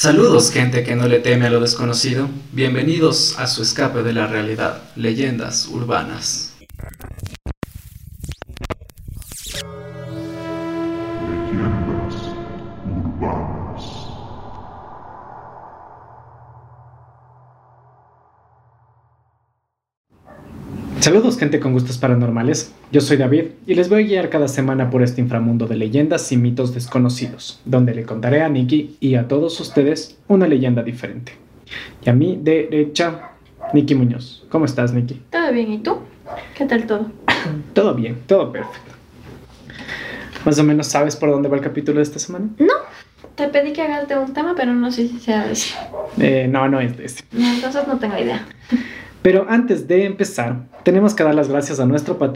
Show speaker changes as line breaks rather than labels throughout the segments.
Saludos gente que no le teme a lo desconocido, bienvenidos a su escape de la realidad, leyendas urbanas.
Saludos gente con gustos paranormales, yo soy David y les voy a guiar cada semana por este inframundo de leyendas y mitos desconocidos, donde le contaré a Nikki y a todos ustedes una leyenda diferente. Y a mi derecha, Nikki Muñoz. ¿Cómo estás, Nikki?
Todo bien, ¿y tú? ¿Qué tal todo?
Todo bien, todo perfecto. ¿Más o menos sabes por dónde va el capítulo de esta semana?
No, te pedí que hagas de un tema, pero no sé si sea ese.
Eh, no, no es de ese.
Entonces no tengo idea.
Pero antes de empezar, tenemos que dar las gracias a nuestro, a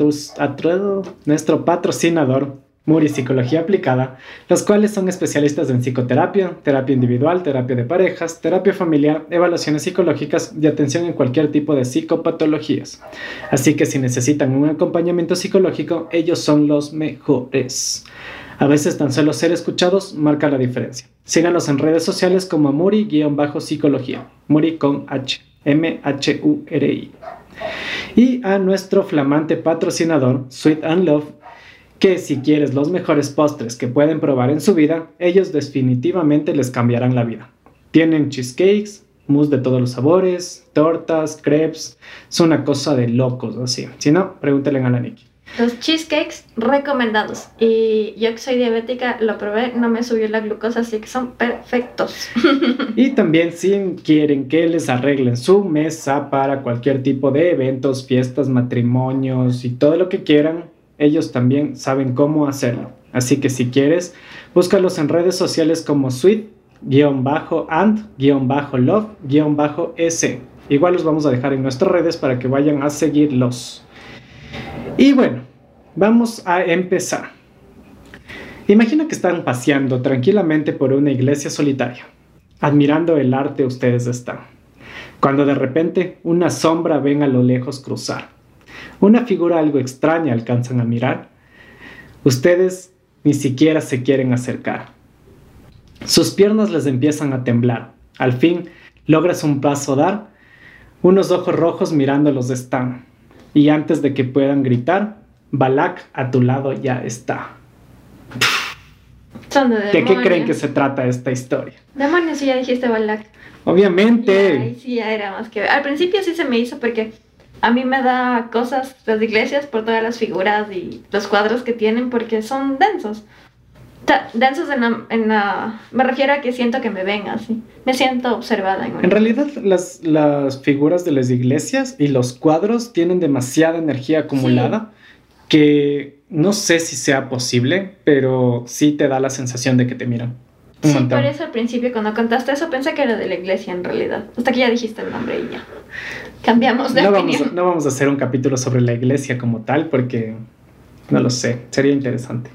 tro- nuestro patrocinador, Muri Psicología Aplicada, los cuales son especialistas en psicoterapia, terapia individual, terapia de parejas, terapia familiar, evaluaciones psicológicas y atención en cualquier tipo de psicopatologías. Así que si necesitan un acompañamiento psicológico, ellos son los mejores. A veces tan solo ser escuchados marca la diferencia. Síganos en redes sociales como Muri-psicología, Muri con H, M-H-U-R-I. Y a nuestro flamante patrocinador, Sweet and Love, que si quieres los mejores postres que pueden probar en su vida, ellos definitivamente les cambiarán la vida. Tienen cheesecakes, mousse de todos los sabores, tortas, crepes, es una cosa de locos así. Si no, pregúntenle a la Nikki.
Los cheesecakes recomendados. Y yo que soy diabética, lo probé, no me subió la glucosa, así que son perfectos.
Y también si quieren que les arreglen su mesa para cualquier tipo de eventos, fiestas, matrimonios y todo lo que quieran, ellos también saben cómo hacerlo. Así que si quieres, búscalos en redes sociales como sweet-and-love-s. Igual los vamos a dejar en nuestras redes para que vayan a seguirlos. Y bueno, vamos a empezar. Imagina que están paseando tranquilamente por una iglesia solitaria, admirando el arte ustedes están, cuando de repente una sombra ven a lo lejos cruzar. Una figura algo extraña alcanzan a mirar. Ustedes ni siquiera se quieren acercar. Sus piernas les empiezan a temblar. Al fin logras un paso dar. Unos ojos rojos mirándolos están. Y antes de que puedan gritar, Balak a tu lado ya está.
Son de
¿De qué creen que se trata esta historia?
Demonios, sí, ya dijiste Balak.
Obviamente.
ahí sí ya era más que... Al principio sí se me hizo porque a mí me da cosas las iglesias por todas las figuras y los cuadros que tienen porque son densos. O sea, densos en la, en la- Me refiero a que siento que me ven así. Me siento observada en
En realidad las, las figuras de las iglesias y los cuadros tienen demasiada energía acumulada que no sé si sea posible, pero sí te da la sensación de que te miran. Un
Sí,
montón.
por eso al principio cuando contaste eso pensé que era de la iglesia en realidad. Hasta que ya dijiste el nombre y ya. Cambiamos de
No vamos, a,
opinión.
no vamos a hacer un capítulo sobre la iglesia como tal porque no lo sé, sería interesante.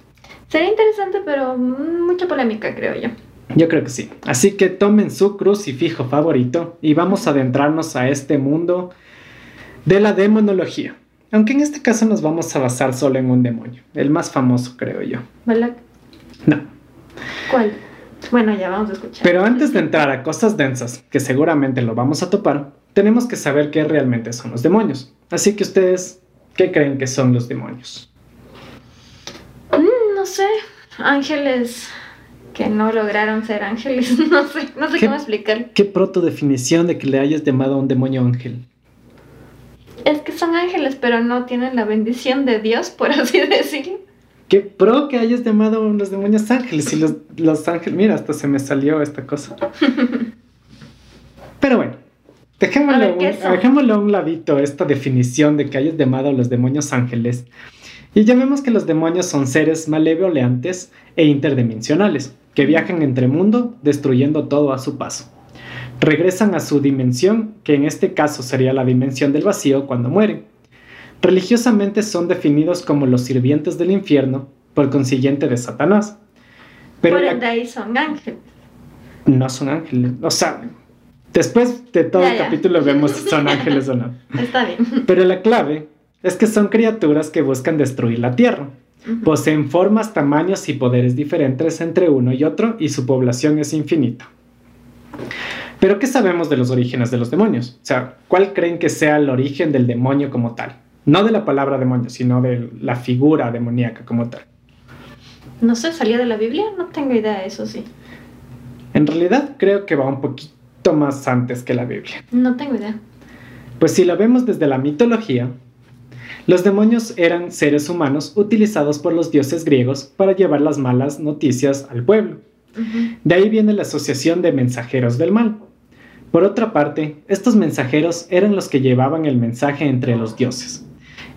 Sería interesante, pero mm, mucha polémica, creo yo.
Yo creo que sí. Así que tomen su crucifijo favorito y vamos a adentrarnos a este mundo de la demonología. Aunque en este caso nos vamos a basar solo en un demonio, el más famoso creo yo.
¿Verdad?
No.
¿Cuál? Bueno, ya vamos a escuchar.
Pero antes de entrar a cosas densas, que seguramente lo vamos a topar, tenemos que saber qué realmente son los demonios. Así que ustedes, ¿qué creen que son los demonios?
Mm, no sé, ángeles que no lograron ser ángeles. No sé, no sé cómo explicar.
¿Qué proto definición de que le hayas llamado a un demonio ángel?
Es que son ángeles, pero no tienen la bendición de Dios, por así decirlo.
¿Qué pro que hayas llamado a los demonios ángeles? Y los, los ángeles, mira, hasta se me salió esta cosa. Pero bueno, dejémoslo,
A ver,
un- dejémoslo a un ladito, esta definición de que hayas llamado a los demonios ángeles. Y llamemos que los demonios son seres malevolantes e interdimensionales, que viajan entre mundo, destruyendo todo a su paso. Regresan a su dimensión, que en este caso sería la dimensión del vacío cuando mueren. Religiosamente son definidos como los sirvientes del infierno, por consiguiente de Satanás. Pero
por
la-
ende ahí son ángeles.
no son ángeles. O sea, después de todo
Ya,
el
ya.
capítulo vemos si son ángeles o no.
Está bien.
Pero la clave es que son criaturas que buscan destruir la tierra. Poseen formas, tamaños y poderes diferentes entre uno y otro y su población es infinita. Pero ¿qué sabemos de los orígenes de los demonios? O sea, ¿cuál creen que sea el origen del demonio como tal? No de la palabra demonio, sino de la figura demoníaca como tal.
No sé, ¿salía de la Biblia? No tengo idea, eso sí.
En realidad creo que va un poquito más antes que la Biblia.
No tengo idea.
Pues si lo vemos desde la mitología, los demonios eran seres humanos utilizados por los dioses griegos para llevar las malas noticias al pueblo. De ahí viene la asociación de mensajeros del mal. Por otra parte, estos mensajeros eran los que llevaban el mensaje entre los dioses.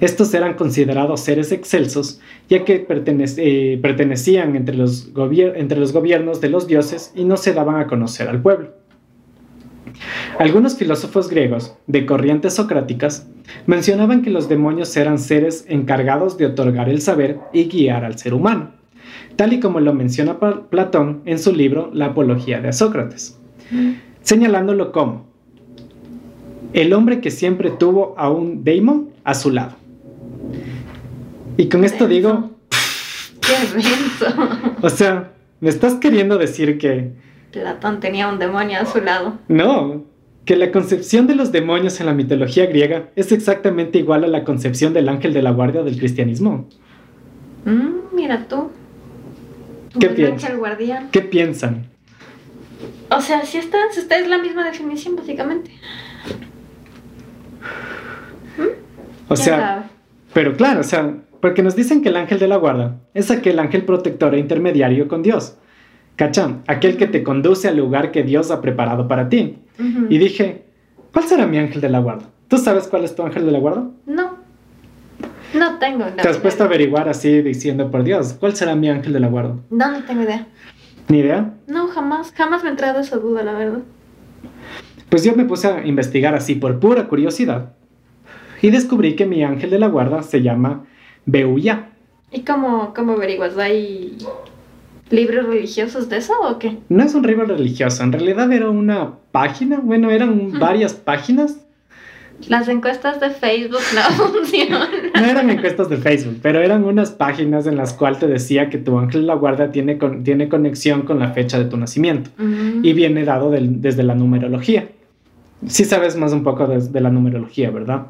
Estos eran considerados seres excelsos, ya que eh, pertenecían entre los, gobiernos de los dioses y no se daban a conocer al pueblo. Algunos filósofos griegos, de corrientes socráticas, mencionaban que los demonios eran seres encargados de otorgar el saber y guiar al ser humano, tal y como lo menciona Platón en su libro La Apología de Sócrates, señalándolo como el hombre que siempre tuvo a un daemon a su lado. Y con esto digo,
Qué denso.
o sea, me estás queriendo decir que
Platón tenía un demonio a su lado.
No, que la concepción de los demonios en la mitología griega es exactamente igual a la concepción del ángel de la guardia del cristianismo.
Mm, mira tú.
¿Qué
guardián.
¿Qué piensan?
O sea, si está, está es la misma definición, básicamente.
O
¿Quién
sea,
sabe?
pero claro, o sea, porque nos dicen que el ángel de la guarda es aquel ángel protector e intermediario con Dios. ¿Cachan? Aquel que te conduce al lugar que Dios ha preparado para ti. Y dije, ¿cuál será mi ángel de la guarda? ¿Tú sabes cuál es tu ángel de la guarda?
No. No tengo. la
Te has puesto a averiguar así diciendo, por Dios, ¿cuál será mi ángel de la guarda?
No, no tengo idea.
Ni idea.
No, jamás, jamás me he entrado esa duda, la verdad.
Pues yo me puse a investigar así por pura curiosidad y descubrí que mi ángel de la guarda se llama Beuya.
¿Y cómo, cómo averiguas? ¿Hay libros religiosos de eso o qué?
No es un rival religioso, en realidad era una página, bueno, eran varias páginas.
Las encuestas de Facebook no funcionan.
No eran encuestas de Facebook, pero eran unas páginas en las cuales te decía que tu ángel de la guarda tiene, con- tiene conexión con la fecha de tu nacimiento
Mm.
y viene dado del- desde la numerología. Sí sabes más un poco de- de la numerología, ¿verdad?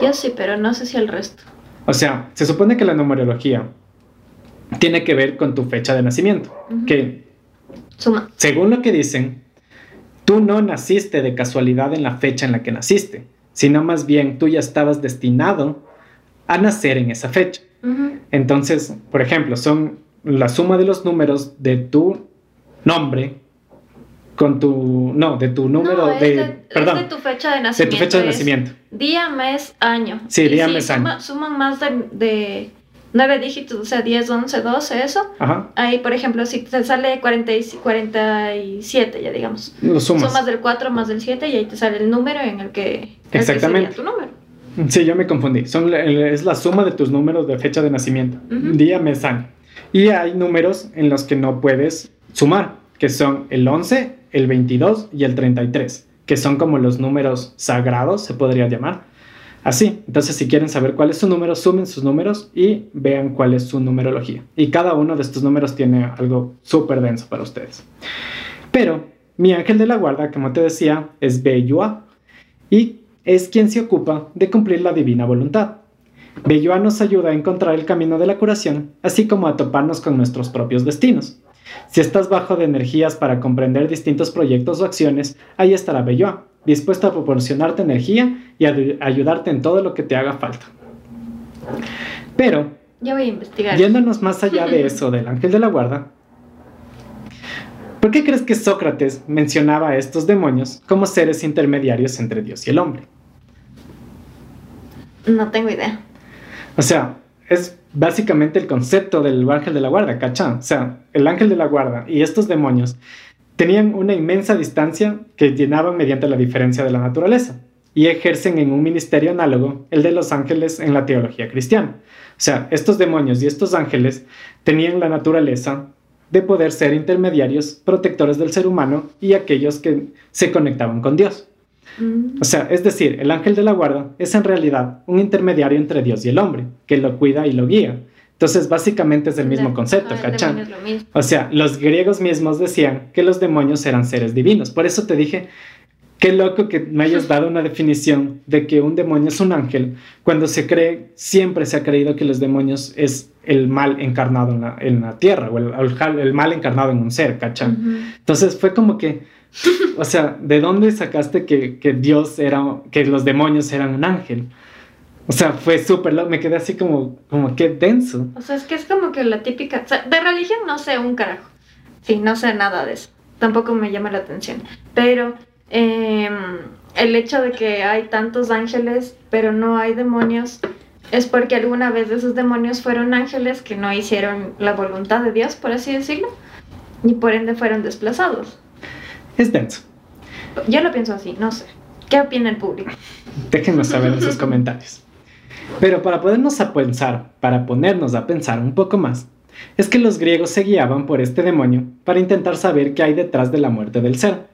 Yo sí, pero no sé si el resto.
O sea, se supone que la numerología tiene que ver con tu fecha de nacimiento, que
Suma.
según lo que dicen, tú no naciste de casualidad en la fecha en la que naciste, sino más bien tú ya estabas destinado a nacer en esa fecha.
Ujú.
Entonces, por ejemplo, son la suma de los números de tu nombre con tu, no, de tu número
no, es
de,
de,
perdón,
es de tu fecha de
de
nacimiento.
tu fecha de nacimiento.
Día, mes, año.
Sí,
Y
día,
si
mes,
suma-
año.
Suman más de, de 9 dígitos, o sea, 10, 11, 12, eso.
Ajá,
Ahí, por ejemplo, si te sale 40 y- 47, ya digamos.
lo sumas.
Sumas del 4 más del 7 y ahí te sale el número en el que
Exactamente.
tu número.
Sí, yo me confundí. Son, es la suma de tus números de fecha de nacimiento, día, mes, año. Y hay números en los que no puedes sumar, que son el 11, el 22 y el 33, que son como los números sagrados, se podría llamar. Así, entonces si quieren saber cuál es su número, sumen sus números y vean cuál es su numerología. Y cada uno de estos números tiene algo súper denso para ustedes. Pero mi ángel de la guarda, como te decía, es Beyua y es quien se ocupa de cumplir la divina voluntad. Beyua nos ayuda a encontrar el camino de la curación, así como a toparnos con nuestros propios destinos. Si estás bajo de energías para comprender distintos proyectos o acciones, ahí estará Beyua, dispuesta a proporcionarte energía y a ayudarte en todo lo que te haga falta. Pero,
Yo voy a investigar.
Yéndonos más allá de eso del ángel de la guarda, ¿por qué crees que Sócrates mencionaba a estos demonios como seres intermediarios entre Dios y el hombre?
No tengo idea.
O sea, es básicamente el concepto del ángel de la guarda, ¿cachá? O sea, el ángel de la guarda y estos demonios tenían una inmensa distancia que llenaban mediante la diferencia de la naturaleza y ejercen en un ministerio análogo el de los ángeles en la teología cristiana. O sea, estos demonios y estos ángeles tenían la naturaleza de poder ser intermediarios, protectores del ser humano y aquellos que se conectaban con Dios. O sea, es decir, el ángel de la guarda es en realidad un intermediario entre Dios y el hombre, que lo cuida y lo guía, Entonces, básicamente es el mismo concepto,
ah, mismo.
O sea, los griegos mismos decían que los demonios eran seres divinos. Por eso te dije, qué loco que me hayas dado una definición de que un demonio es un ángel, cuando se cree, siempre se ha creído que los demonios es el mal encarnado en la, en la tierra, o el, mal encarnado en un ser, ¿cachai?
Ujú.
Entonces fue como que, o sea, ¿de dónde sacaste que, que Dios era, que los demonios eran un ángel? O sea, fue súper me quedé así como, como que denso.
O sea, es que es como que la típica. De religión no sé un carajo. Sí, no sé nada de eso. Tampoco me llama la atención. Pero em, el hecho de que hay tantos ángeles, pero no hay demonios, es porque alguna vez esos demonios fueron ángeles que no hicieron la voluntad de Dios, por así decirlo, y por ende fueron desplazados.
Es denso.
Yo lo pienso así, no sé. ¿Qué opina el público?
Déjenos saber en sus comentarios. Pero para podernos a pensar, para ponernos a pensar un poco más, es que los griegos se guiaban por este demonio para intentar saber qué hay detrás de la muerte del ser.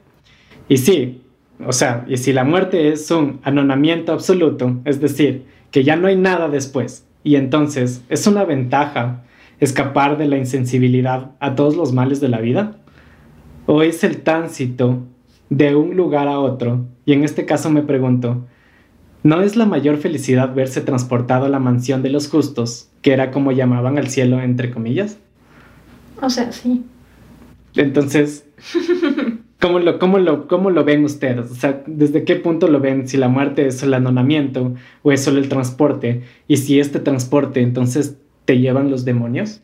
Y sí, o sea, y si la muerte es un anonamiento absoluto, es decir, que ya no hay nada después, y entonces es una ventaja escapar de la insensibilidad a todos los males de la vida, o es el tránsito de un lugar a otro, y en este caso me pregunto, ¿no es la mayor felicidad verse transportado a la mansión de los justos, que era como llamaban al cielo entre comillas?
O sea, sí.
Entonces, ¿cómo lo, cómo lo, cómo lo ven ustedes? O sea, ¿desde qué punto lo ven? Si la muerte es el anonamiento o es solo el transporte, y si este transporte entonces te llevan los demonios,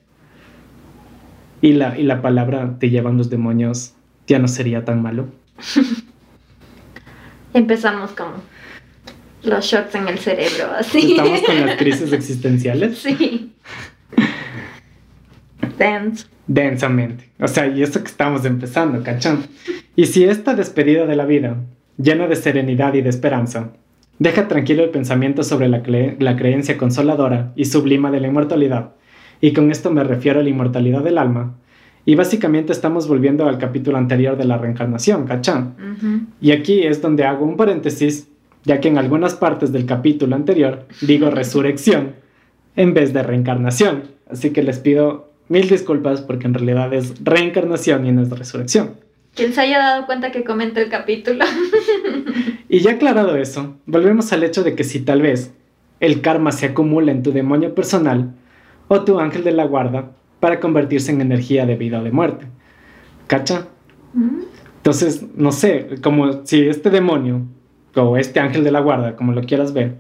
y la, y la palabra te llevan los demonios ya no sería tan malo.
Empezamos con los shots en el cerebro, así.
Estamos con las crisis existenciales.
Sí. Dance.
densamente. O sea, y eso que estamos empezando, ¿cachón? Y si esta despedida de la vida, llena de serenidad y de esperanza, deja tranquilo el pensamiento sobre la, cre- la creencia consoladora y sublima de la inmortalidad, y con esto me refiero a la inmortalidad del alma, y básicamente estamos volviendo al capítulo anterior de la reencarnación, ¿cachón?
Ujú.
Y aquí es donde hago un paréntesis, ya que en algunas partes del capítulo anterior digo resurrección en vez de reencarnación. Así que les pido mil disculpas porque en realidad es reencarnación y no es resurrección.
Quien se haya dado cuenta que comenta el capítulo.
Y ya aclarado eso, volvemos al hecho de que si tal vez el karma se acumula en tu demonio personal o tu ángel de la guarda para convertirse en energía de vida o de muerte. ¿Cacha?
Mm.
Entonces, no sé, como si este demonio o este ángel de la guarda, como lo quieras ver,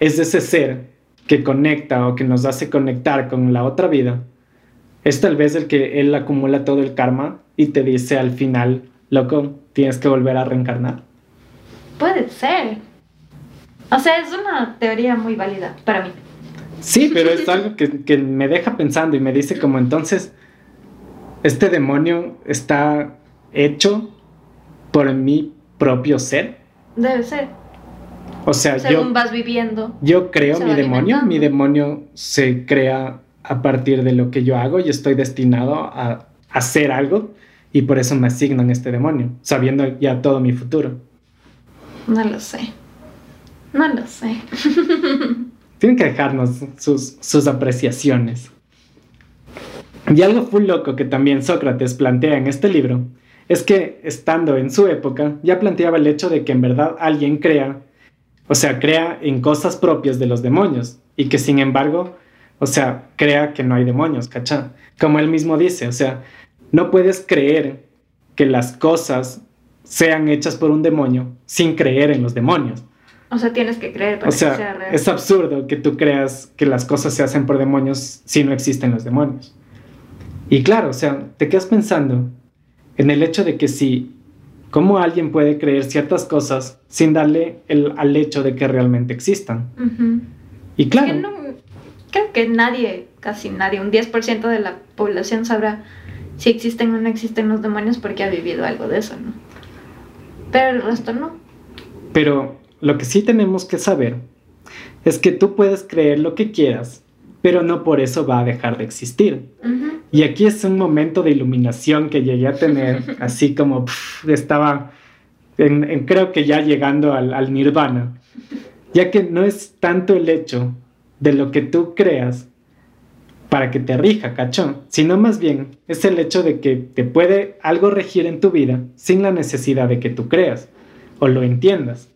es ese ser que conecta o que nos hace conectar con la otra vida, es tal vez el que él acumula todo el karma y te dice al final, loco, tienes que volver a reencarnar.
Puede ser. O sea, es una teoría muy válida para mí.
Sí, pero es algo que, que me deja pensando y me dice como entonces, este demonio está hecho por mi propio ser.
Debe ser.
O sea, yo...
Según vas viviendo.
Yo creo mi demonio, mi demonio se crea a partir de lo que yo hago y estoy destinado a hacer algo y por eso me asignan este demonio, sabiendo ya todo mi futuro.
No lo sé. No lo sé.
Tienen que dejarnos sus, sus apreciaciones. Y algo full loco que también Sócrates plantea en este libro es que estando en su época ya planteaba el hecho de que en verdad alguien crea, o sea, crea en cosas propias de los demonios y que sin embargo, o sea, crea que no hay demonios, ¿cachá? Como él mismo dice, o sea, no puedes creer que las cosas sean hechas por un demonio sin creer en los demonios.
O sea, tienes que creer para
O sea,
que sea real.
es absurdo que tú creas que las cosas se hacen por demonios si no existen los demonios. Y claro, o sea, te quedas pensando en el hecho de que si, ¿cómo alguien puede creer ciertas cosas sin darle el, al hecho de que realmente existan? Y
Que
claro,
no- creo que nadie, casi nadie, un 10% de la población sabrá si existen o no existen los demonios porque ha vivido algo de eso, ¿no? Pero el resto no.
pero lo que sí tenemos que saber es que tú puedes creer lo que quieras, pero no por eso va a dejar de existir. Y aquí es un momento de iluminación que llegué a tener, así como estaba, en- en- creo que ya llegando al, al nirvana, ya que no es tanto el hecho de lo que tú creas, para que te rija, cachón, sino más bien es el hecho de que te puede algo regir en tu vida sin la necesidad de que tú creas o lo entiendas.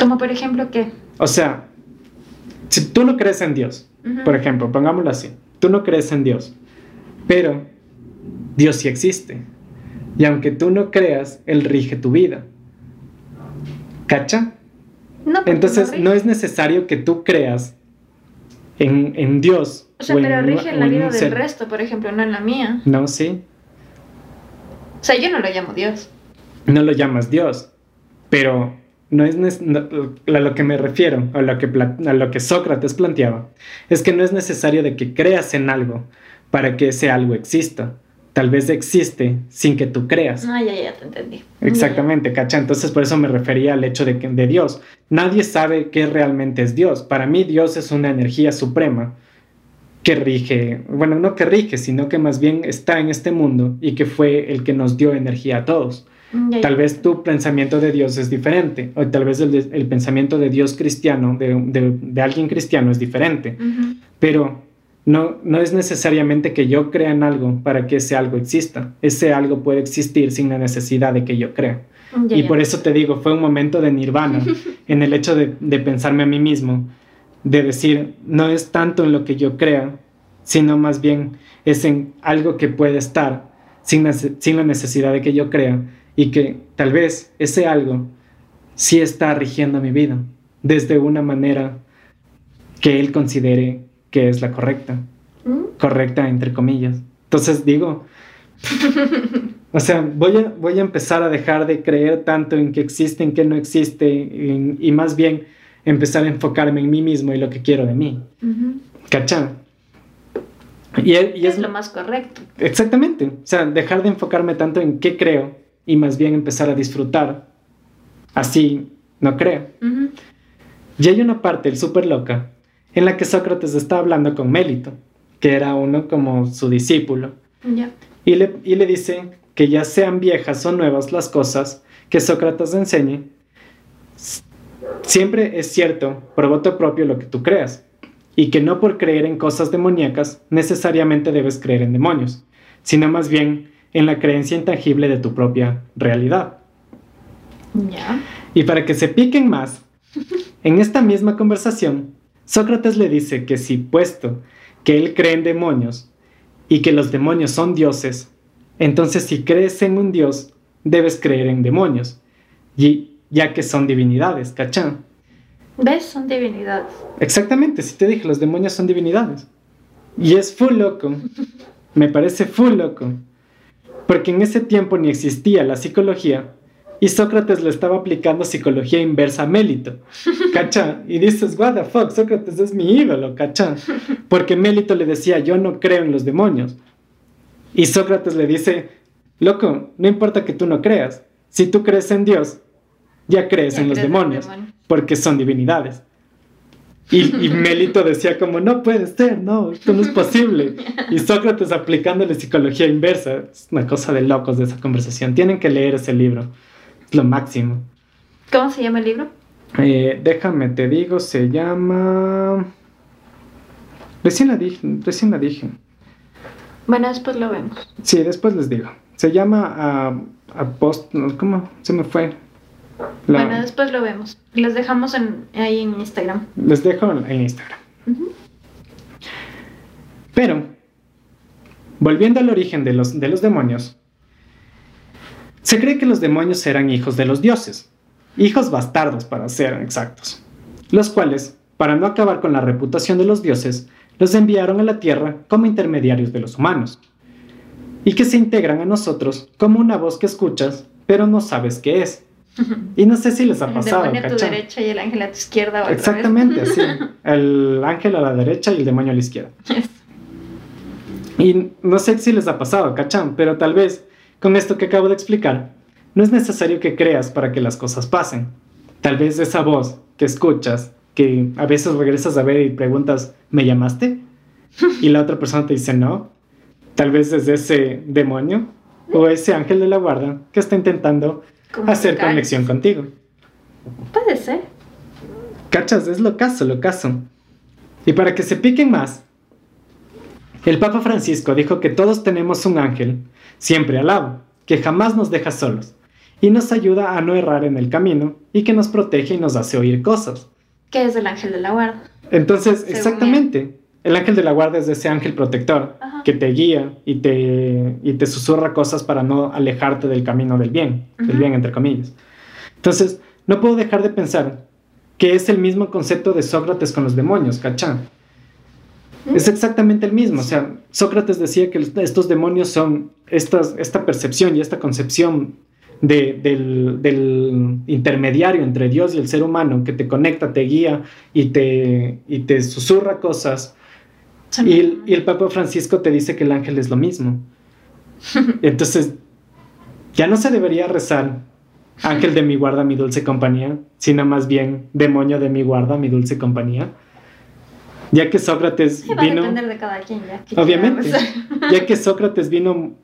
Como por ejemplo, ¿qué?
O sea, si tú no crees en Dios,
Ujú.
por ejemplo, pongámoslo así, tú no crees en Dios, pero Dios sí existe. Y aunque tú no creas, Él rige tu vida. ¿Cacha?
No,
Entonces
rige.
no es necesario que tú creas en, en Dios.
O sea,
en
pero
un-
rige en
o
la
en
vida del
ser.
resto, por ejemplo, no en la mía.
No, sí.
O sea, yo no lo llamo Dios.
No lo llamas Dios. Pero no es no- a lo que me refiero, a lo que, pla- a lo que Sócrates planteaba, es que no es necesario de que creas en algo para que ese algo exista. Tal vez existe sin que tú creas.
Ah, ya, ya te entendí.
Exactamente, ¿cacha? Entonces por eso me refería al hecho de, que, de Dios. Nadie sabe qué realmente es Dios. Para mí Dios es una energía suprema que rige, bueno, no que rige, sino que más bien está en este mundo y que fue el que nos dio energía a todos.
Ya, ya.
Tal vez tu pensamiento de Dios es diferente, o tal vez el, pensamiento de Dios cristiano, de, de- de alguien cristiano, es diferente, pero no, no es necesariamente que yo crea en algo para que ese algo exista. Ese algo puede existir sin la necesidad de que yo crea.
Ya,
y por eso te digo, fue un momento de nirvana en el hecho de, de pensarme a mí mismo, de decir, no es tanto en lo que yo crea, sino más bien es en algo que puede estar sin la necesidad de que yo crea y que tal vez ese algo sí está rigiendo mi vida desde una manera que él considere que es la correcta
¿Mm?
correcta entre comillas. Entonces digo, o sea, voy a, voy a empezar a dejar de creer tanto en que existe, en que no existe, en- y más bien empezar a enfocarme en mí mismo y lo que quiero de mí.
Ujú.
¿Cachá? Y, y
es
es
lo más correcto.
exactamente, o sea, dejar de enfocarme tanto en qué creo y más bien empezar a disfrutar. Así no creo.
Ujú.
Y hay una parte, el súper loca, en la que Sócrates está hablando con Mélito, que era uno como su discípulo, y le, y le dice que ya sean viejas o nuevas las cosas que Sócrates enseñe, siempre es cierto por voto propio lo que tú creas, y que no por creer en cosas demoníacas necesariamente debes creer en demonios, sino más bien en la creencia intangible de tu propia realidad.
Ya.
Y para que se piquen más, en esta misma conversación, Sócrates le dice que si puesto que él cree en demonios y que los demonios son dioses, entonces si crees en un dios, debes creer en demonios, y, ya que son divinidades, ¿cachá?
¿Ves? Son divinidades.
Exactamente, si te dije, los demonios son divinidades. Y es full loco, me parece full loco, porque en ese tiempo ni existía la psicología y Sócrates le estaba aplicando psicología inversa a Mélito, ¿cachá? Y dices, what the fuck, Sócrates es mi ídolo, ¿cachá? Porque Mélito le decía, yo no creo en los demonios. Y Sócrates le dice, loco, no importa que tú no creas, si tú crees en Dios, ya crees
Ya
en los
crees en
demonios,
demonios.
porque son divinidades. Y, y Melito decía como, no puede ser, no, esto no es posible. Y Sócrates aplicándole psicología inversa. Es una cosa de locos de esa conversación. Tienen que leer ese libro. Es lo máximo.
¿Cómo se llama el libro?
Eh, déjame, te digo, se llama... Recién la dije, recién la dije.
Bueno, después lo vemos.
Sí, después les digo. Se llama ah, Apost... ¿Cómo? Se me fue. La-
Bueno, después lo vemos. Y los dejamos en, ahí en Instagram.
Les dejo en Instagram. Pero, volviendo al origen de los, de los demonios, se cree que los demonios eran hijos de los dioses, hijos bastardos para ser exactos, los cuales, para no acabar con la reputación de los dioses, los enviaron a la tierra como intermediarios de los humanos, y que se integran a nosotros como una voz que escuchas, pero no sabes qué es. Y no sé si les ha
El
pasado,
demonio a tu derecha y el ángel a tu izquierda. O
Exactamente, sí. El ángel a la derecha y el demonio a la izquierda. Y no sé si les ha pasado, ¿cachán? Pero tal vez con esto que acabo de explicar, no es necesario que creas para que las cosas pasen. Tal vez esa voz que escuchas, que a veces regresas a ver y preguntas, ¿me llamaste? Y la otra persona te dice no. Tal vez es ese demonio o ese ángel de la guarda que está intentando hacer conexión contigo.
Puede ser.
¿Cachas? Es lo caso, lo caso. Y para que se piquen más, el Papa Francisco dijo que todos tenemos un ángel siempre al lado, que jamás nos deja solos y nos ayuda a no errar en el camino y que nos protege y nos hace oír cosas.
¿Qué es el ángel de la guarda?
Entonces,
Según
exactamente, el ángel de la guarda es ese ángel protector
Ajá.
que te guía y te, y te susurra cosas para no alejarte del camino del bien, del
Ujú.
bien entre comillas. Entonces, no puedo dejar de pensar que es el mismo concepto de Sócrates con los demonios, ¿cachá?
¿Mm?
Es exactamente el mismo. O sea, Sócrates decía que estos demonios son estas, esta percepción y esta concepción de- del, del intermediario entre Dios y el ser humano que te conecta, te guía y te, y te susurra cosas. Y el, y el Papa Francisco te dice que el ángel es lo mismo. Entonces, ya no se debería rezar ángel de mi guarda, mi dulce compañía, sino más bien demonio de mi guarda, mi dulce compañía. Ya que Sócrates
Sí, va a
vino,
depender de cada quien ya. que
obviamente, ya que Sócrates vino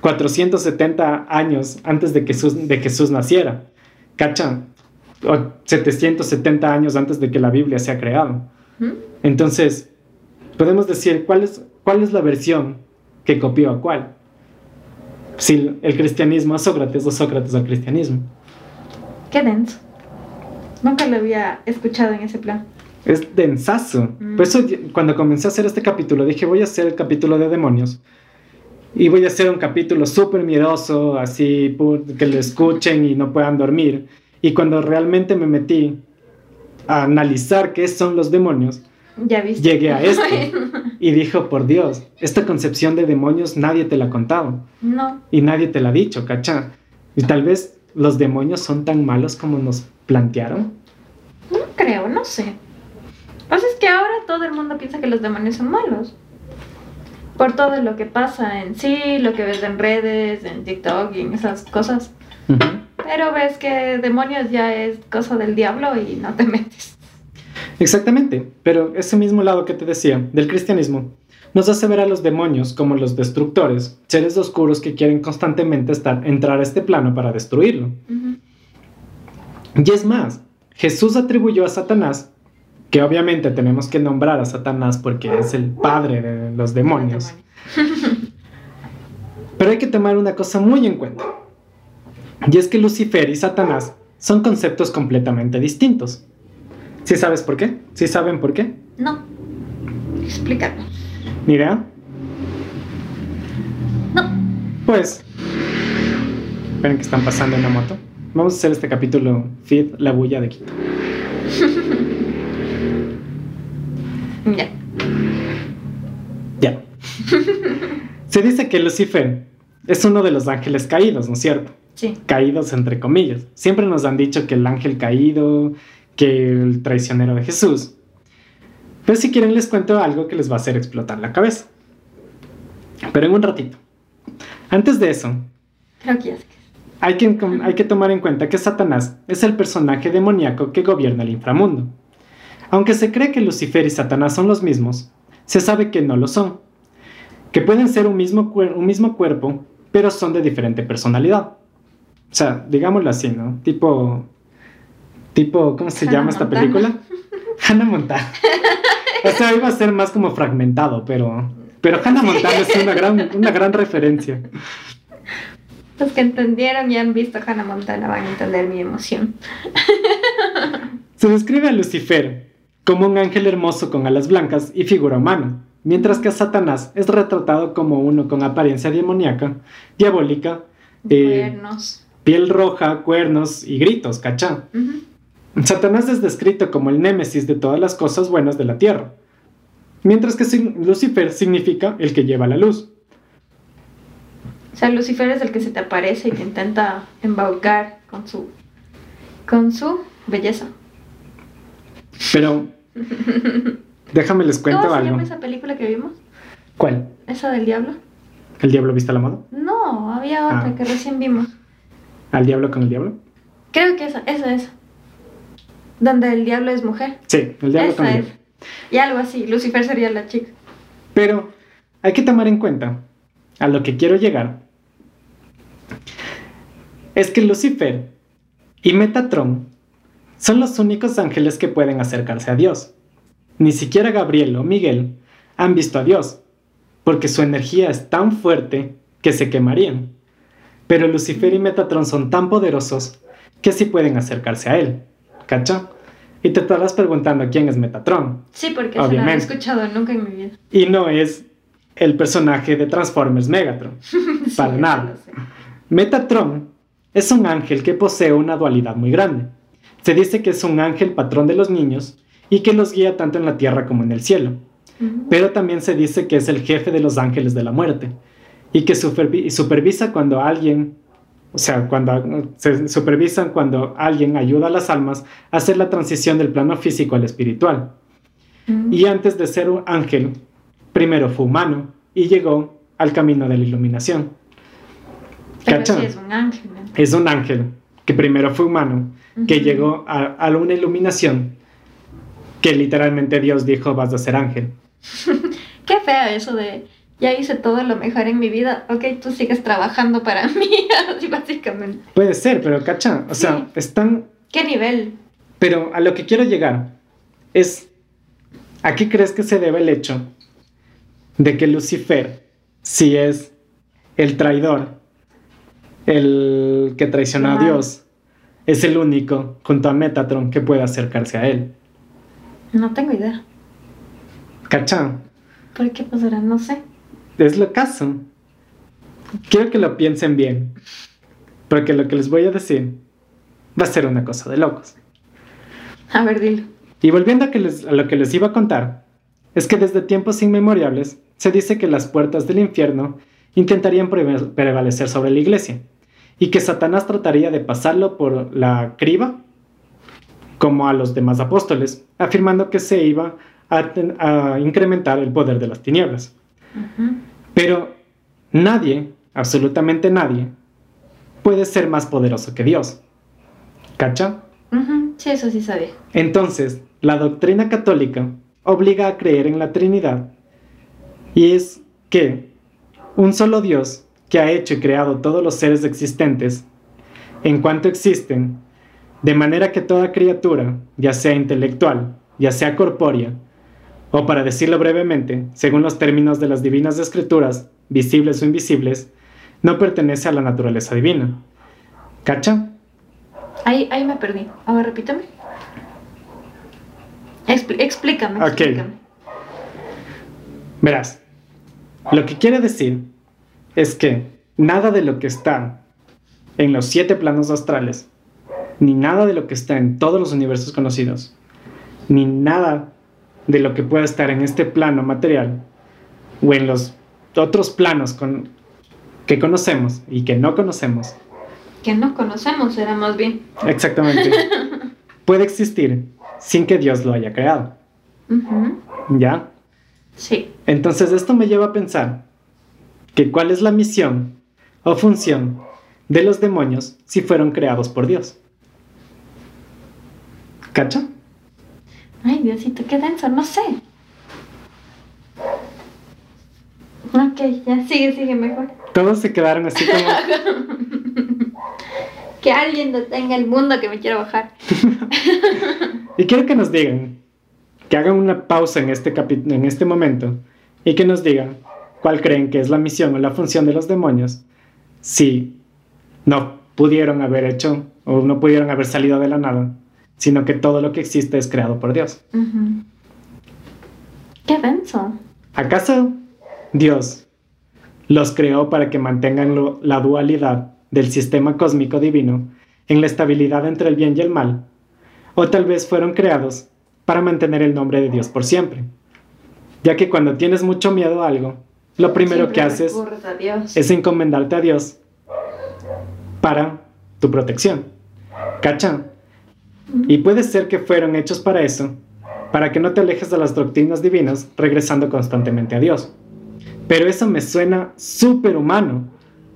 470 años antes de que Jesús, de Jesús naciera, ¿cacha? O 770 años antes de que la Biblia sea creado.
¿Mm?
Entonces, podemos decir cuál es, cuál es la versión que copió a cuál. Si el cristianismo a Sócrates o Sócrates al cristianismo.
Qué denso. Nunca lo había escuchado en ese plan.
Es densazo.
Mm.
Por eso cuando comencé a hacer este capítulo dije voy a hacer el capítulo de demonios. Y voy a hacer un capítulo súper miedoso, así que lo escuchen y no puedan dormir. Y cuando realmente me metí a analizar qué son los demonios,
Ya viste.
llegué a esto. Y dijo, por Dios, esta concepción de demonios nadie te la ha contado.
no.
Y nadie te la ha dicho, ¿cacha? Y tal vez los demonios son tan malos como nos plantearon.
No creo, no sé. Pasa es que ahora todo el mundo piensa que los demonios son malos. Por todo lo que pasa en sí, lo que ves en redes, en TikTok y en esas cosas. Pero ves que demonios ya es cosa del diablo y no te metes.
Exactamente, pero ese mismo lado que te decía del cristianismo nos hace ver a los demonios como los destructores, seres oscuros que quieren constantemente estar, entrar a este plano para destruirlo. Y es más, Jesús atribuyó a Satanás, que obviamente tenemos que nombrar a Satanás porque es el padre de los demonios, pero hay que tomar una cosa muy en cuenta. Y es que Lucifer y Satanás son conceptos completamente distintos. ¿Sí sabes por qué? ¿Sí saben por qué?
No. Explícanos.
¿Ni idea?
No.
Pues, esperen que están pasando en la moto. Vamos a hacer este capítulo Feed la bulla de Quito.
Ya.
Ya. Se dice que Lucifer es uno de los ángeles caídos, ¿no es cierto?
Sí.
Caídos entre comillas. Siempre nos han dicho que el ángel caído, que el traicionero de Jesús. Pero si quieren les cuento algo que les va a hacer explotar la cabeza. Pero en un ratito. Antes de eso,
Creo que ya sé. qué es.
hay que, hay que tomar en cuenta que Satanás es el personaje demoníaco que gobierna el inframundo. Aunque se cree que Lucifer y Satanás son los mismos, se sabe que no lo son. Que pueden ser un mismo, un mismo cuerpo, pero son de diferente personalidad. O sea, digámoslo así, ¿no? Tipo, tipo, ¿cómo se
Hannah
llama esta película? Hannah Montana. O sea, iba a ser más como fragmentado, pero, pero Hannah Montana es una gran, una gran referencia.
Los que entendieron y han visto Hannah Montana van a entender mi emoción.
Se describe a Lucifer como un ángel hermoso con alas blancas y figura humana, mientras que a Satanás es retratado como uno con apariencia demoníaca, diabólica, eh,
Cuernos.
piel roja, cuernos y gritos, ¿cachá?
Ujú.
Satanás es descrito como el némesis de todas las cosas buenas de la tierra, mientras que Lucifer significa el que lleva la luz.
O sea, Lucifer es el que se te aparece y te intenta embaucar con su con su belleza.
Pero déjame les cuento
¿Cómo se
algo.
llama esa película que vimos?
¿Cuál?
¿Esa del diablo?
¿El diablo viste a la moda?
No, había otra
Ah.
que recién vimos.
¿Al diablo con el diablo?
Creo que esa, esa es. Donde el diablo es mujer.
Sí, el diablo
esa es. Y algo así. Lucifer sería la chica.
Pero hay que tomar en cuenta, a lo que quiero llegar, es que Lucifer y Metatron son los únicos ángeles que pueden acercarse a Dios. ni siquiera Gabriel o Miguel han visto a Dios, porque su energía es tan fuerte que se quemarían. Pero Lucifer y Metatron son tan poderosos que sí pueden acercarse a él. ¿Cacha? Y te estarás preguntando quién es Metatron.
Sí, porque se lo he
Obviamente.
escuchado nunca en mi vida.
Y no es el personaje de Transformers Megatron. Para nada. Metatron es un ángel que posee una dualidad muy grande. Se dice que es un ángel patrón de los niños y que los guía tanto en la tierra como en el cielo. Pero también se dice que es el jefe de los ángeles de la muerte y que supervi- supervisa cuando alguien, o sea, cuando se supervisan cuando alguien ayuda a las almas a hacer la transición del plano físico al espiritual.
Ujú.
Y antes de ser un ángel, primero fue humano y llegó al camino de la iluminación.
Pero
¿Cacha?
sí es un ángel. ¿no?
Es un ángel que primero fue humano, que
Ujú.
llegó a, a una iluminación que literalmente Dios dijo vas a ser ángel.
Qué feo eso de ya hice todo lo mejor en mi vida. Ok, tú sigues trabajando para mí, así básicamente.
Puede ser, pero cacha, o sea, están...
¿Qué nivel?
Pero a lo que quiero llegar es, ¿a qué crees que se debe el hecho de que Lucifer, si es el traidor, el que traicionó a. Dios, es el único junto a Metatron que puede acercarse a él?
No tengo idea.
¿Cacha?
¿Por qué pasará? No sé.
Es lo caso. Quiero que lo piensen bien, porque lo que les voy a decir va a ser una cosa de locos.
A ver, dilo.
Y volviendo a, que les- a lo que les iba a contar, es que desde tiempos inmemorables se dice que las puertas del infierno intentarían prevalecer sobre la iglesia y que Satanás trataría de pasarlo por la criba como a los demás apóstoles, afirmando que se iba a, a incrementar el poder de las tinieblas. Pero nadie, absolutamente nadie, puede ser más poderoso que Dios. ¿Cacha?
Sí, eso sí sabía.
Entonces, la doctrina católica obliga a creer en la Trinidad y es que un solo Dios que ha hecho y creado todos los seres existentes, en cuanto existen, de manera que toda criatura, ya sea intelectual, ya sea corpórea, o para decirlo brevemente, según los términos de las divinas escrituras, visibles o invisibles, no pertenece a la naturaleza divina. ¿Cacha?
Ahí, ahí me perdí. A ver, repítame. Explícame,
Ok.
explícame.
Verás, lo que quiere decir es que nada de lo que está en los siete planos astrales, ni nada de lo que está en todos los universos conocidos, ni nada de lo que pueda estar en este plano material o en los otros planos con- que conocemos y que no conocemos,
Que no conocemos, era más bien.
exactamente, puede existir sin que Dios lo haya creado. ¿Ya?
Sí.
Entonces esto me lleva a pensar que cuál es la misión o función de los demonios si fueron creados por Dios. ¿Cacha?
Ay, Diosito, qué denso, no sé. Ok, ya sigue, sigue mejor.
Todos se quedaron así como...
Que alguien detenga el mundo que me quiera bajar.
Y quiero que nos digan, que hagan una pausa en este, capi- en este momento y que nos digan cuál creen que es la misión o la función de los demonios si no pudieron haber hecho o no pudieron haber salido de la nada, sino que todo lo que existe es creado por Dios.
Qué denso.
¿Acaso Dios los creó para que mantengan lo- la dualidad del sistema cósmico divino en la estabilidad entre el bien y el mal? ¿O tal vez fueron creados para mantener el nombre de Dios por siempre? Ya que cuando tienes mucho miedo a algo, lo primero
Siempre
que haces es encomendarte a Dios para tu protección. ¿Cacha? Y puede ser que fueron hechos para eso, para que no te alejes de las doctrinas divinas, regresando constantemente a Dios. Pero eso me suena súper humano.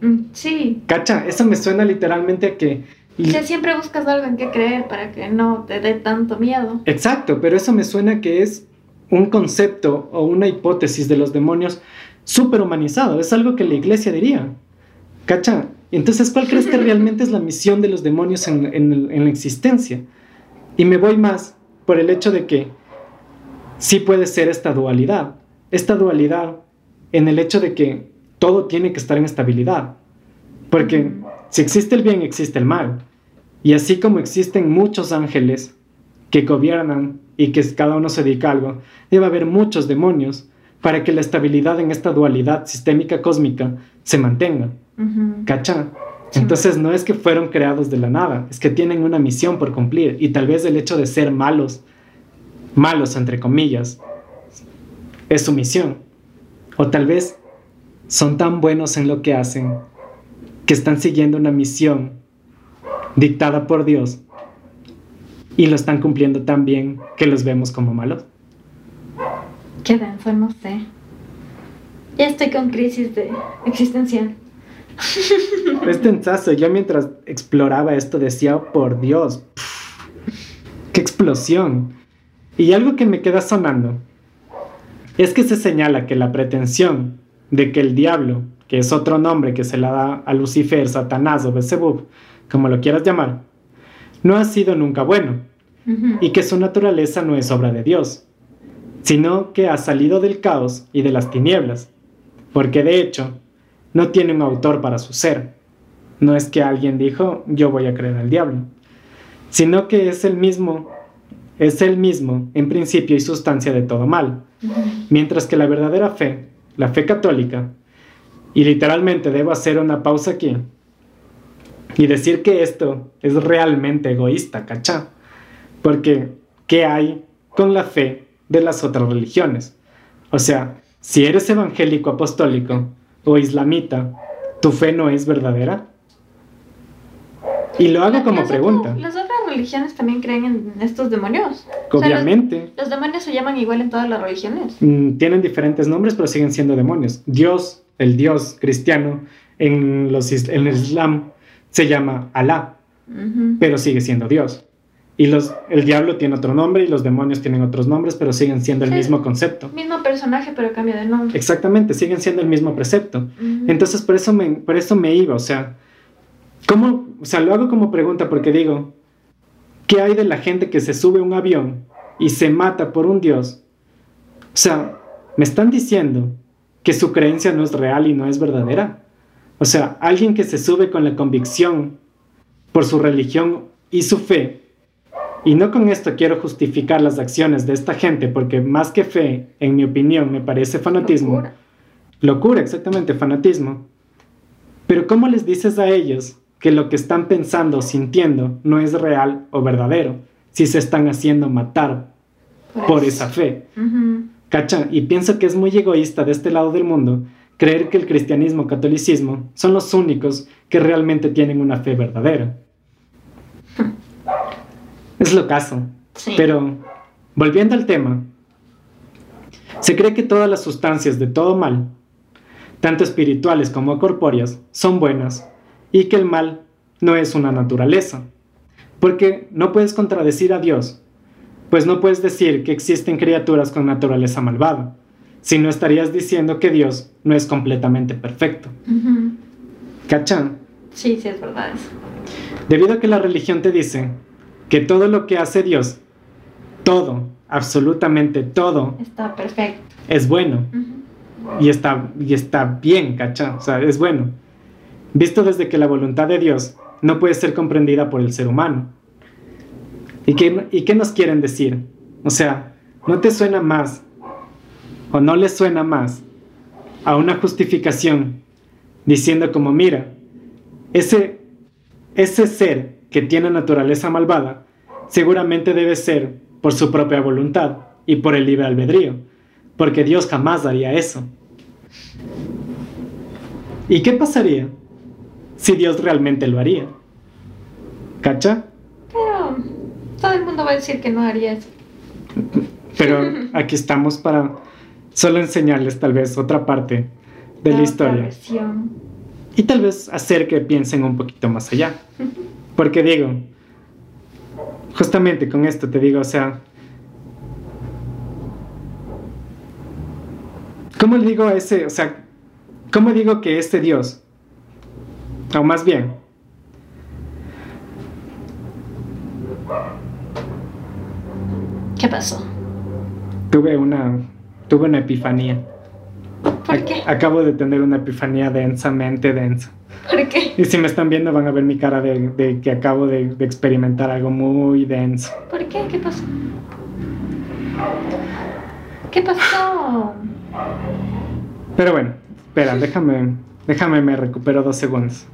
Mm, Sí.
¿Cacha? Eso me suena literalmente a que...
Que siempre buscas algo en qué creer para que no te dé tanto miedo.
Exacto, pero eso me suena que es un concepto o una hipótesis de los demonios súper humanizado. Es algo que la iglesia diría. ¿Cacha? Entonces, ¿cuál crees que realmente es la misión de los demonios en, en el- en la existencia? Y me voy más por el hecho de que sí puede ser esta dualidad. Esta dualidad en el hecho de que todo tiene que estar en estabilidad. Porque si existe el bien, existe el mal. Y así como existen muchos ángeles que gobiernan y que cada uno se dedica a algo, debe haber muchos demonios para que la estabilidad en esta dualidad sistémica cósmica se mantenga.
Ujú.
¿Cacha? Entonces no es que fueron creados de la nada, es que tienen una misión por cumplir y tal vez el hecho de ser malos, malos entre comillas, es su misión. O tal vez son tan buenos en lo que hacen que están siguiendo una misión dictada por Dios y lo están cumpliendo tan bien que los vemos como malos.
Qué denso, no sé. Ya estoy con crisis de existencial.
Es tensazo. Yo mientras exploraba esto decía, "Oh, por Dios, pff, qué explosión. Y algo que me queda sonando es que se señala que la pretensión de que el diablo, que es otro nombre que se le da a Lucifer, Satanás o Beelzebub, como lo quieras llamar, no ha sido nunca bueno y que su naturaleza no es obra de Dios, sino que ha salido del caos y de las tinieblas, porque de hecho no tiene un autor para su ser. No es que alguien dijo, yo voy a creer al diablo, sino que es el mismo, es el mismo en principio y sustancia de todo mal, mientras que la verdadera fe, la fe católica, y literalmente debo hacer una pausa aquí y decir que esto es realmente egoísta, ¿cachá? Porque, ¿qué hay con la fe de las otras religiones? O sea, si eres evangélico apostólico o islamita, ¿tu fe no es verdadera? Y lo hago como
las
pregunta.
las otras religiones también creen en estos demonios. O sea,
Obviamente,
los, los demonios se llaman igual en todas las religiones.
mm, tienen diferentes nombres, pero siguen siendo demonios. Dios, el Dios cristiano, en, los, en el Islam se llama Alá, pero sigue siendo Dios. Y los, el diablo tiene otro nombre y los demonios tienen otros nombres, pero siguen siendo el
Sí.
mismo concepto.
Mismo personaje, pero cambia de nombre.
Exactamente, siguen siendo el mismo precepto. Entonces, por eso me, por eso me iba, o sea, ¿cómo? O sea, lo hago como pregunta porque digo, ¿qué hay de la gente que se sube a un avión y se mata por un Dios? O sea, me están diciendo que su creencia no es real y no es verdadera. O sea, alguien que se sube con la convicción por su religión y su fe, y no con esto quiero justificar las acciones de esta gente, porque más que fe, en mi opinión, me parece fanatismo.
Locura.
Locura, exactamente, fanatismo. Pero ¿cómo les dices a ellos que lo que están pensando o sintiendo no es real o verdadero si se están haciendo matar por esa fe? ¿Cacha? Y pienso que es muy egoísta de este lado del mundo creer que el cristianismo, catolicismo son los únicos que realmente tienen una fe verdadera. Es lo caso.
Sí.
Pero, volviendo al tema, se cree que todas las sustancias de todo mal, tanto espirituales como corpóreas, son buenas y que el mal no es una naturaleza. Porque no puedes contradecir a Dios, pues no puedes decir que existen criaturas con naturaleza malvada, si no estarías diciendo que Dios no es completamente perfecto.
Ujú.
¿Cachan?
Sí, sí, es verdad.
Debido a que la religión te dice que todo lo que hace Dios, todo, absolutamente todo,
Está perfecto.
es bueno y está, y está bien, ¿cacha? O sea, es bueno. Visto desde que la voluntad de Dios no puede ser comprendida por el ser humano. ¿Y qué, ¿Y qué nos quieren decir? O sea, ¿no te suena más o no le suena más a una justificación diciendo como, mira, ese, ese ser que tiene naturaleza malvada seguramente debe ser por su propia voluntad y por el libre albedrío, porque Dios jamás haría eso. ¿Y qué pasaría si Dios realmente lo haría? ¿Cacha?
Pero todo el mundo va a decir que no haría eso.
Pero aquí estamos para solo enseñarles tal vez otra parte de la historia
versión.
y tal vez hacer que piensen un poquito más allá. Porque digo, justamente con esto te digo, o sea, ¿cómo le digo a ese, o sea, cómo digo que este Dios, o más bien,
¿Qué pasó?
tuve una, tuve una epifanía.
¿Por qué?
Acabo de tener una epifanía densamente densa.
¿Por qué?
Y si me están viendo van a ver mi cara de, de que acabo de, de experimentar algo muy denso.
¿Por qué? ¿Qué pasó? ¿Qué pasó?
Pero bueno, espera, déjame, déjame, me recupero dos segundos.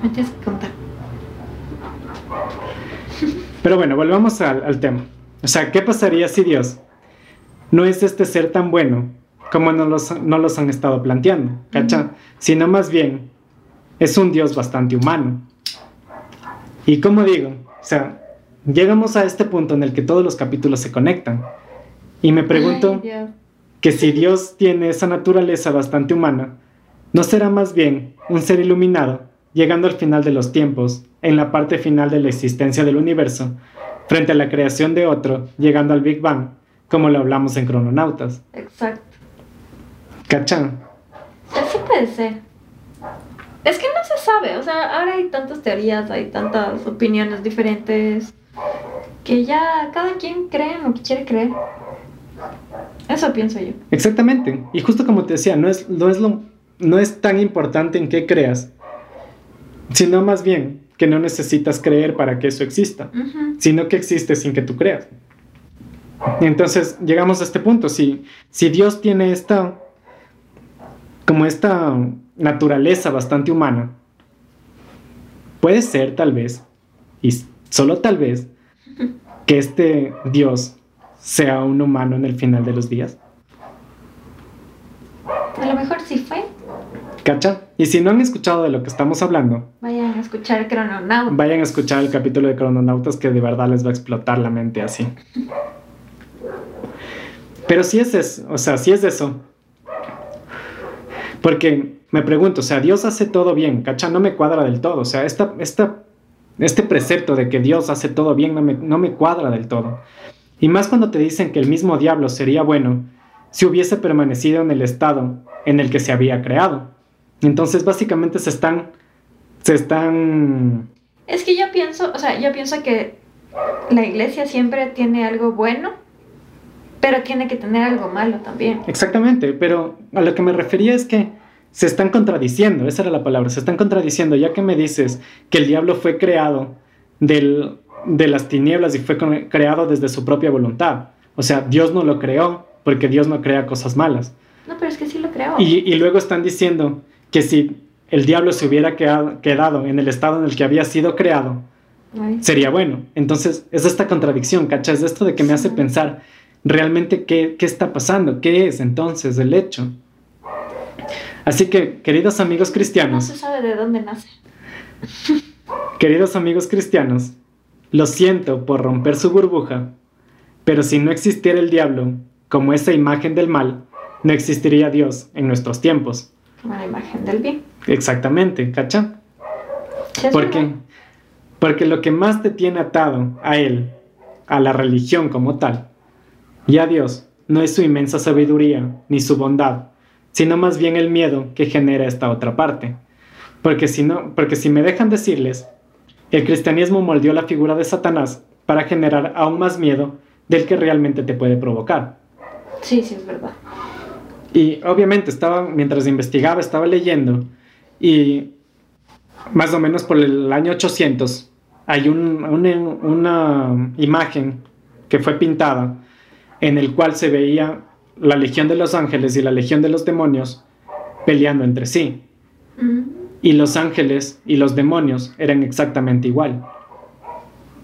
Me tienes que contar.
Pero bueno, volvamos al, al tema. O sea, ¿qué pasaría si Dios no es este ser tan bueno como no los, no los han estado planteando? ¿Cacha? Sino más bien es un Dios bastante humano. Y como digo, o sea, llegamos a este punto en el que todos los capítulos se conectan. Y me pregunto
Ay,
que si Dios tiene esa naturaleza bastante humana, ¿no será más bien un ser iluminado, llegando al final de los tiempos, en la parte final de la existencia del universo, frente a la creación de otro, llegando al Big Bang, como lo hablamos en Crononautas?
Exacto.
¿Cachan?
Así puede ser. Es que no se sabe, o sea, ahora hay tantas teorías, hay tantas opiniones diferentes, que ya cada quien cree en lo que quiere creer. Eso pienso yo.
Exactamente. Y justo como te decía, no es, no es, lo, no es tan importante en qué creas, sino más bien que no necesitas creer para que eso exista.
Ujú.
sino que existe sin que tú creas. Entonces llegamos a este punto. Si, si Dios tiene esta, como esta naturaleza bastante humana, puede ser tal vez, y solo tal vez, que este Dios sea un humano en el final de los días.
A lo mejor sí fue.
¿Cacha? Y si no han escuchado de lo que estamos hablando,
Vayan a escuchar Crononauta.
vayan a escuchar el capítulo de Crononautas que de verdad les va a explotar la mente así. Pero si es eso, o sea, si es eso. Porque me pregunto, o sea, Dios hace todo bien, ¿cacha? No me cuadra del todo. O sea, esta, esta, este precepto de que Dios hace todo bien no me, no me cuadra del todo. Y más cuando te dicen que el mismo diablo sería bueno si hubiese permanecido en el estado en el que se había creado. Entonces, básicamente se están. Se están.
Es que yo pienso, o sea, yo pienso que la iglesia siempre tiene algo bueno, pero tiene que tener algo malo también.
Exactamente, pero a lo que me refería es que se están contradiciendo, esa era la palabra, se están contradiciendo, ya que me dices que el diablo fue creado del, de las tinieblas y fue creado desde su propia voluntad. O sea, Dios no lo creó porque Dios no crea cosas malas.
No, pero es que sí lo creo.
Y, y luego están diciendo que si el diablo se hubiera quedado, quedado en el estado en el que había sido creado,
Ay,
sería bueno. Entonces, es esta contradicción, ¿cachas? Es esto de que me hace pensar realmente qué, qué está pasando, qué es entonces el hecho. Así que, queridos amigos
no
cristianos,
se sabe de dónde nace.
queridos amigos cristianos, lo siento por romper su burbuja, pero si no existiera el diablo como esa imagen del mal, no existiría Dios en nuestros tiempos.
Como la imagen del bien.
Exactamente, ¿cacha?
Sí, es
¿Por
verdad.
qué? Porque lo que más te tiene atado a Él, a la religión como tal, y a Dios, no es su inmensa sabiduría ni su bondad, sino más bien el miedo que genera esta otra parte. Porque si no, porque si me dejan decirles, el cristianismo moldeó la figura de Satanás para generar aún más miedo del que realmente te puede provocar.
Sí, sí, es verdad.
Y obviamente estaba, mientras investigaba, estaba leyendo y más o menos por el año 800 hay un- una, una imagen que fue pintada en el cual se veía la legión de los ángeles y la legión de los demonios peleando entre sí. Y los ángeles y los demonios eran exactamente igual.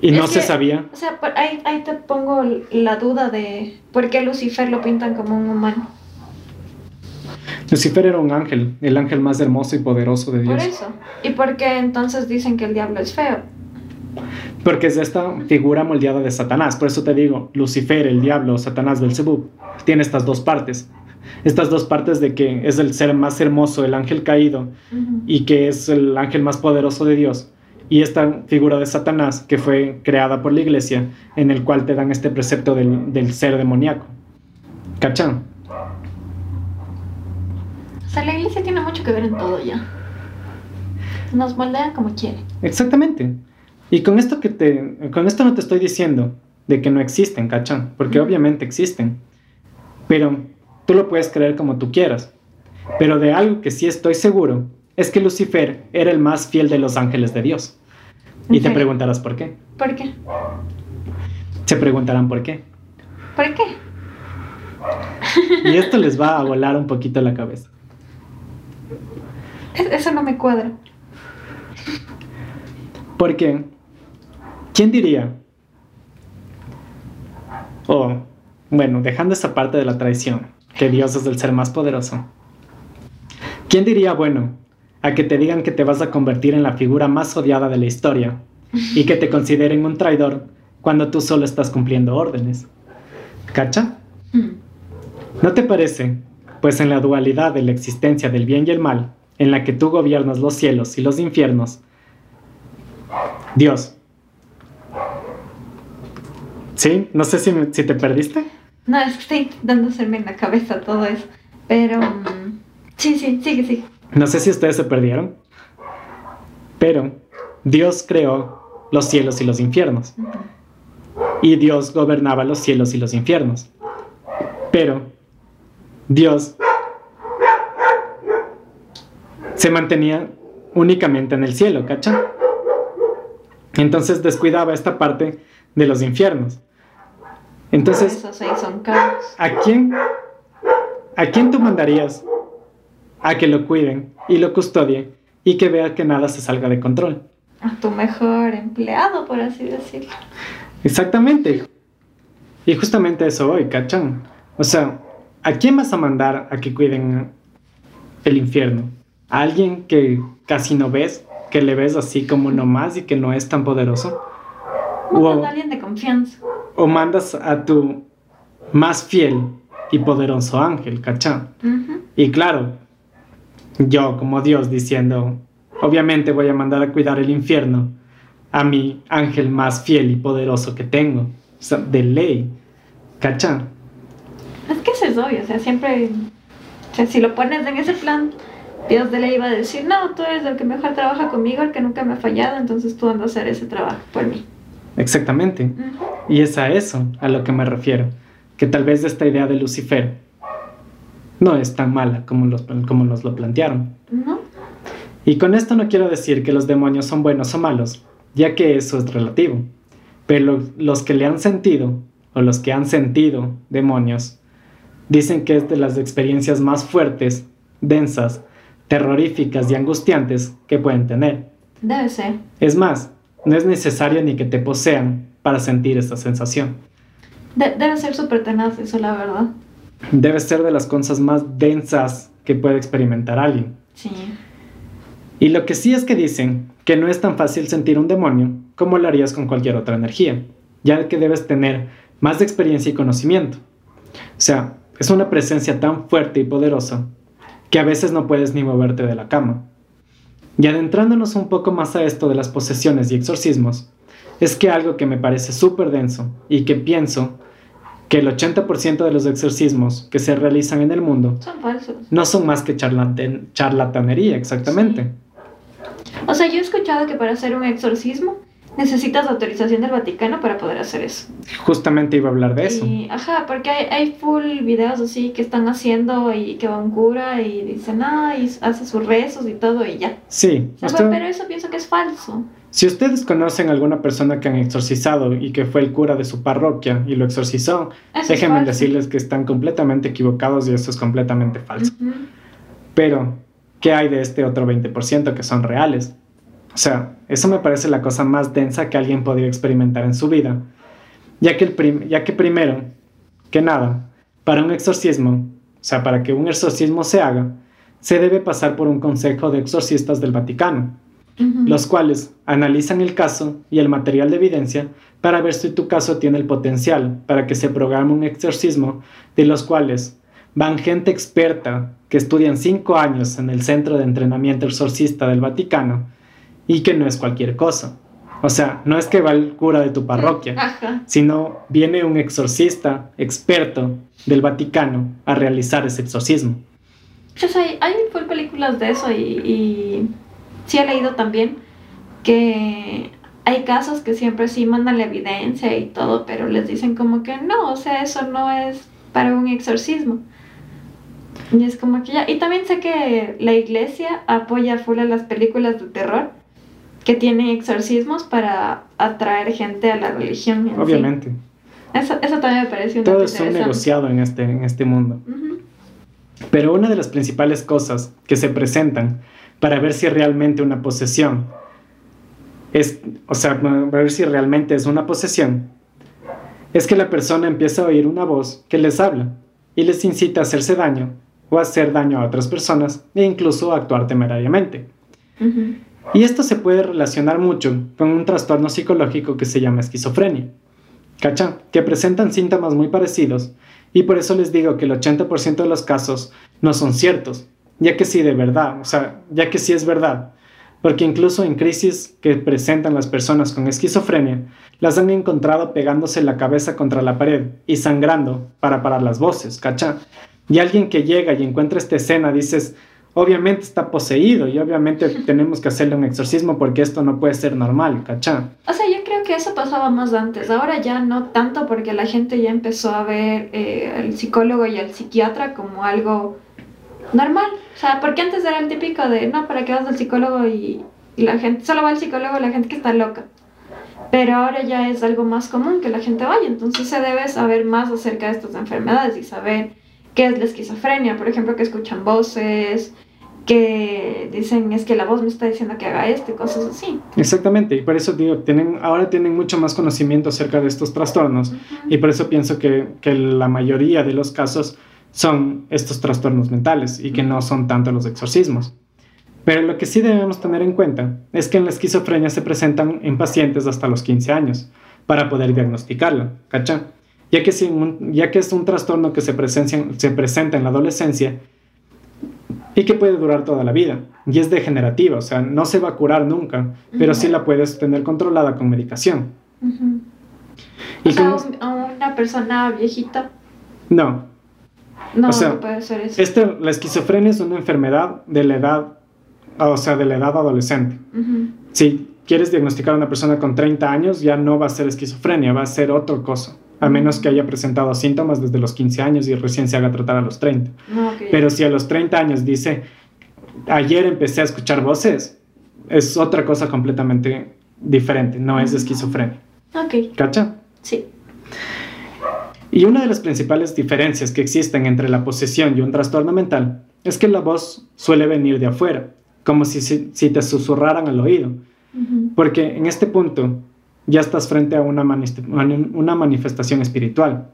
Y
Es
no se sabía.
O sea, por ahí, ahí te pongo la duda de por qué Lucifer lo pintan como un humano.
Lucifer era un ángel, el ángel más hermoso y poderoso de
Por
Dios.
eso. ¿Y por qué entonces dicen que el diablo es feo?
Porque es esta figura moldeada de Satanás. Por eso te digo, Lucifer, el diablo, Satanás, Belzebub, tiene estas dos partes. Estas dos partes de que es el ser más hermoso, el ángel caído, y que es el ángel más poderoso de Dios. Y esta figura de Satanás que fue creada por la iglesia, en el cual te dan este precepto del, del ser demoníaco. ¿Cachan?
O sea, la iglesia tiene mucho que ver en todo ya. Nos moldean como quieren.
Exactamente. Y con esto que te, con esto no te estoy diciendo de que no existen, ¿cachan? Porque obviamente existen. Pero tú lo puedes creer como tú quieras. Pero de algo que sí estoy seguro es que Lucifer era el más fiel de los ángeles de Dios. Y
¿En
te preguntarás por qué.
¿Por qué?
Se preguntarán por qué.
¿Por qué?
Y esto les va a volar un poquito la cabeza.
Es- Eso no me cuadra.
Porque, ¿quién diría? O, bueno, dejando esa parte de la traición, que Dios es el ser más poderoso. ¿Quién diría, bueno, a que te digan que te vas a convertir en la figura más odiada de la historia y que te consideren un traidor cuando tú solo estás cumpliendo órdenes? ¿Cacha?
Mm.
¿No te parece? Pues en la dualidad de la existencia del bien y el mal, en la que tú gobiernas los cielos y los infiernos, Dios. ¿Sí? No sé si, si te perdiste.
No, es que estoy intentando hacerme en la cabeza todo eso. Pero. mm, sí, sí, sigue, sigue.
No sé si ustedes se perdieron. Pero Dios creó los cielos y los infiernos. Y Dios gobernaba los cielos y los infiernos. Pero Dios se mantenía únicamente en el cielo, ¿cacha? Entonces descuidaba esta parte de los infiernos. Entonces,
Esos seis son caros.
¿a quién, ¿a quién tú mandarías a que lo cuiden y lo custodie y que vea que nada se salga de control?
A tu mejor empleado, por así decirlo.
Exactamente. Y justamente eso hoy, ¿cachan? O sea, ¿a quién vas a mandar a que cuiden el infierno? ¿A alguien que casi no ves? ¿Que le ves así como nomás y que no es tan poderoso? Wow.
a alguien de confianza.
¿O mandas a tu más fiel y poderoso ángel, ¿cachán?
Ujú.
Y claro, yo como Dios diciendo, obviamente voy a mandar a cuidar el infierno a mi ángel más fiel y poderoso que tengo, o sea, de ley, ¿cachán?
Es que eso es obvio, o sea, siempre. O sea, si lo pones en ese plan, Dios de ley va a decir: No, tú eres el que mejor trabaja conmigo, el que nunca me ha fallado, entonces tú andas a hacer ese trabajo por mí.
Exactamente. Y es a eso a lo que me refiero, que tal vez esta idea de Lucifer no es tan mala como, los, como nos lo plantearon.
¿No?
Y con esto no quiero decir que los demonios son buenos o malos, ya que eso es relativo. Pero lo- los que le han sentido, o los que han sentido demonios, dicen que es de las experiencias más fuertes, densas, terroríficas y angustiantes que pueden tener.
Debe ser.
Es más, no es necesario ni que te posean para sentir esta sensación.
De- debe ser súper tenaz eso, la verdad.
Debe ser de las cosas más densas que puede experimentar alguien.
Sí.
Y lo que sí es que dicen que no es tan fácil sentir un demonio como lo harías con cualquier otra energía, ya que debes tener más experiencia y conocimiento. O sea, es una presencia tan fuerte y poderosa que a veces no puedes ni moverte de la cama. Y adentrándonos un poco más a esto de las posesiones y exorcismos, es que algo que me parece súper denso y que pienso que el 80% de los exorcismos que se realizan en el mundo
Son falsos.
no son más que charlatan- charlatanería, exactamente.
O sea, yo he escuchado que para hacer un exorcismo necesitas autorización del Vaticano para poder hacer eso.
Justamente iba a hablar de eso.
Ajá, porque hay, hay full videos así que están haciendo y que va un cura y dicen, ah, y hace sus rezos y todo y ya.
Sí,
O sea,
usted-
pero eso pienso que es falso.
si ustedes conocen alguna persona que han exorcizado y que fue el cura de su parroquia y lo exorcizó,
Eso
déjenme decirles que están completamente equivocados y eso es completamente falso. Pero, ¿qué hay de este otro 20% que son reales? O sea, eso me parece la cosa más densa que alguien podría experimentar en su vida. Ya que, el ya que primero, que nada, para un exorcismo, o sea, para que un exorcismo se haga, se debe pasar por un consejo de exorcistas del Vaticano, los cuales analizan el caso y el material de evidencia para ver si tu caso tiene el potencial para que se programe un exorcismo, de los cuales van gente experta que estudian cinco años en el Centro de Entrenamiento Exorcista del Vaticano y que no es cualquier cosa. O sea, no es que va el cura de tu parroquia,
Ajá.
sino viene un exorcista experto del Vaticano a realizar ese exorcismo.
Pues hay, hay películas de eso y, y sí he leído también que hay casos que siempre sí mandan la evidencia y todo, pero les dicen como que no, o sea, eso no es para un exorcismo. Y es como que ya. Y también sé que la iglesia apoya full a las películas de terror que tienen exorcismos para atraer gente a la religión. en sí.
Obviamente.
Eso, eso también me parece un
Todo es un negociado en este, en este mundo. Pero una de las principales cosas que se presentan para ver si realmente una posesión es, o sea, para ver si realmente es una posesión, es que la persona empieza a oír una voz que les habla y les incita a hacerse daño o a hacer daño a otras personas e incluso a actuar temerariamente.
Ujú.
Y esto se puede relacionar mucho con un trastorno psicológico que se llama esquizofrenia. ¿Cacha? Que presentan síntomas muy parecidos y por eso les digo que el 80% de los casos no son ciertos, ya que sí de verdad, o sea, ya que sí es verdad, porque incluso en crisis que presentan las personas con esquizofrenia, las han encontrado pegándose la cabeza contra la pared y sangrando para parar las voces, ¿cacha? Y alguien que llega y encuentra esta escena dices, obviamente está poseído y obviamente tenemos que hacerle un exorcismo porque esto no puede ser normal, ¿cacha?
O sea, yo creo que eso pasaba más antes. Ahora ya no tanto porque la gente ya empezó a ver eh, al psicólogo y al psiquiatra como algo normal. O sea, porque antes era el típico de, no, ¿para qué vas al psicólogo? Y, y la gente, solo va al psicólogo la gente que está loca. Pero ahora ya es algo más común que la gente vaya. Entonces se debe saber más acerca de estas enfermedades y saber qué es la esquizofrenia. Por ejemplo, que escuchan voces, que dicen es que la voz me está diciendo que haga esto y cosas así.
Exactamente, y por eso digo, tienen, ahora tienen mucho más conocimiento acerca de estos trastornos y por eso pienso que, que la mayoría de los casos son estos trastornos mentales y que no son tanto los exorcismos. Pero lo que sí debemos tener en cuenta es que en la esquizofrenia se presentan en pacientes hasta los 15 años para poder diagnosticarla, ¿cacha? Ya que, si ya que es un trastorno que se, presencia, se presenta en la adolescencia y que puede durar toda la vida. Y es degenerativa, o sea, no se va a curar nunca, pero sí la puedes tener controlada con medicación. Y
O sea,
con-
un- a una persona viejita.
No,
no,
O sea,
no puede ser eso.
este, la esquizofrenia es una enfermedad de la edad, o sea, de la edad adolescente. Si quieres diagnosticar a una persona con 30 años, ya no va a ser esquizofrenia, va a ser otra cosa, a menos que haya presentado síntomas desde los 15 años y recién se haga tratar a los 30.
No, ok.
Pero si a los 30 años dice, ayer empecé a escuchar voces, es otra cosa completamente diferente, no es esquizofrenia.
Ok,
¿Cacha?
sí.
Y una de las principales diferencias que existen entre la posesión y un trastorno mental es que la voz suele venir de afuera, como si, si, si te susurraran al oído, porque en este punto ya estás frente a una, manifestación espiritual.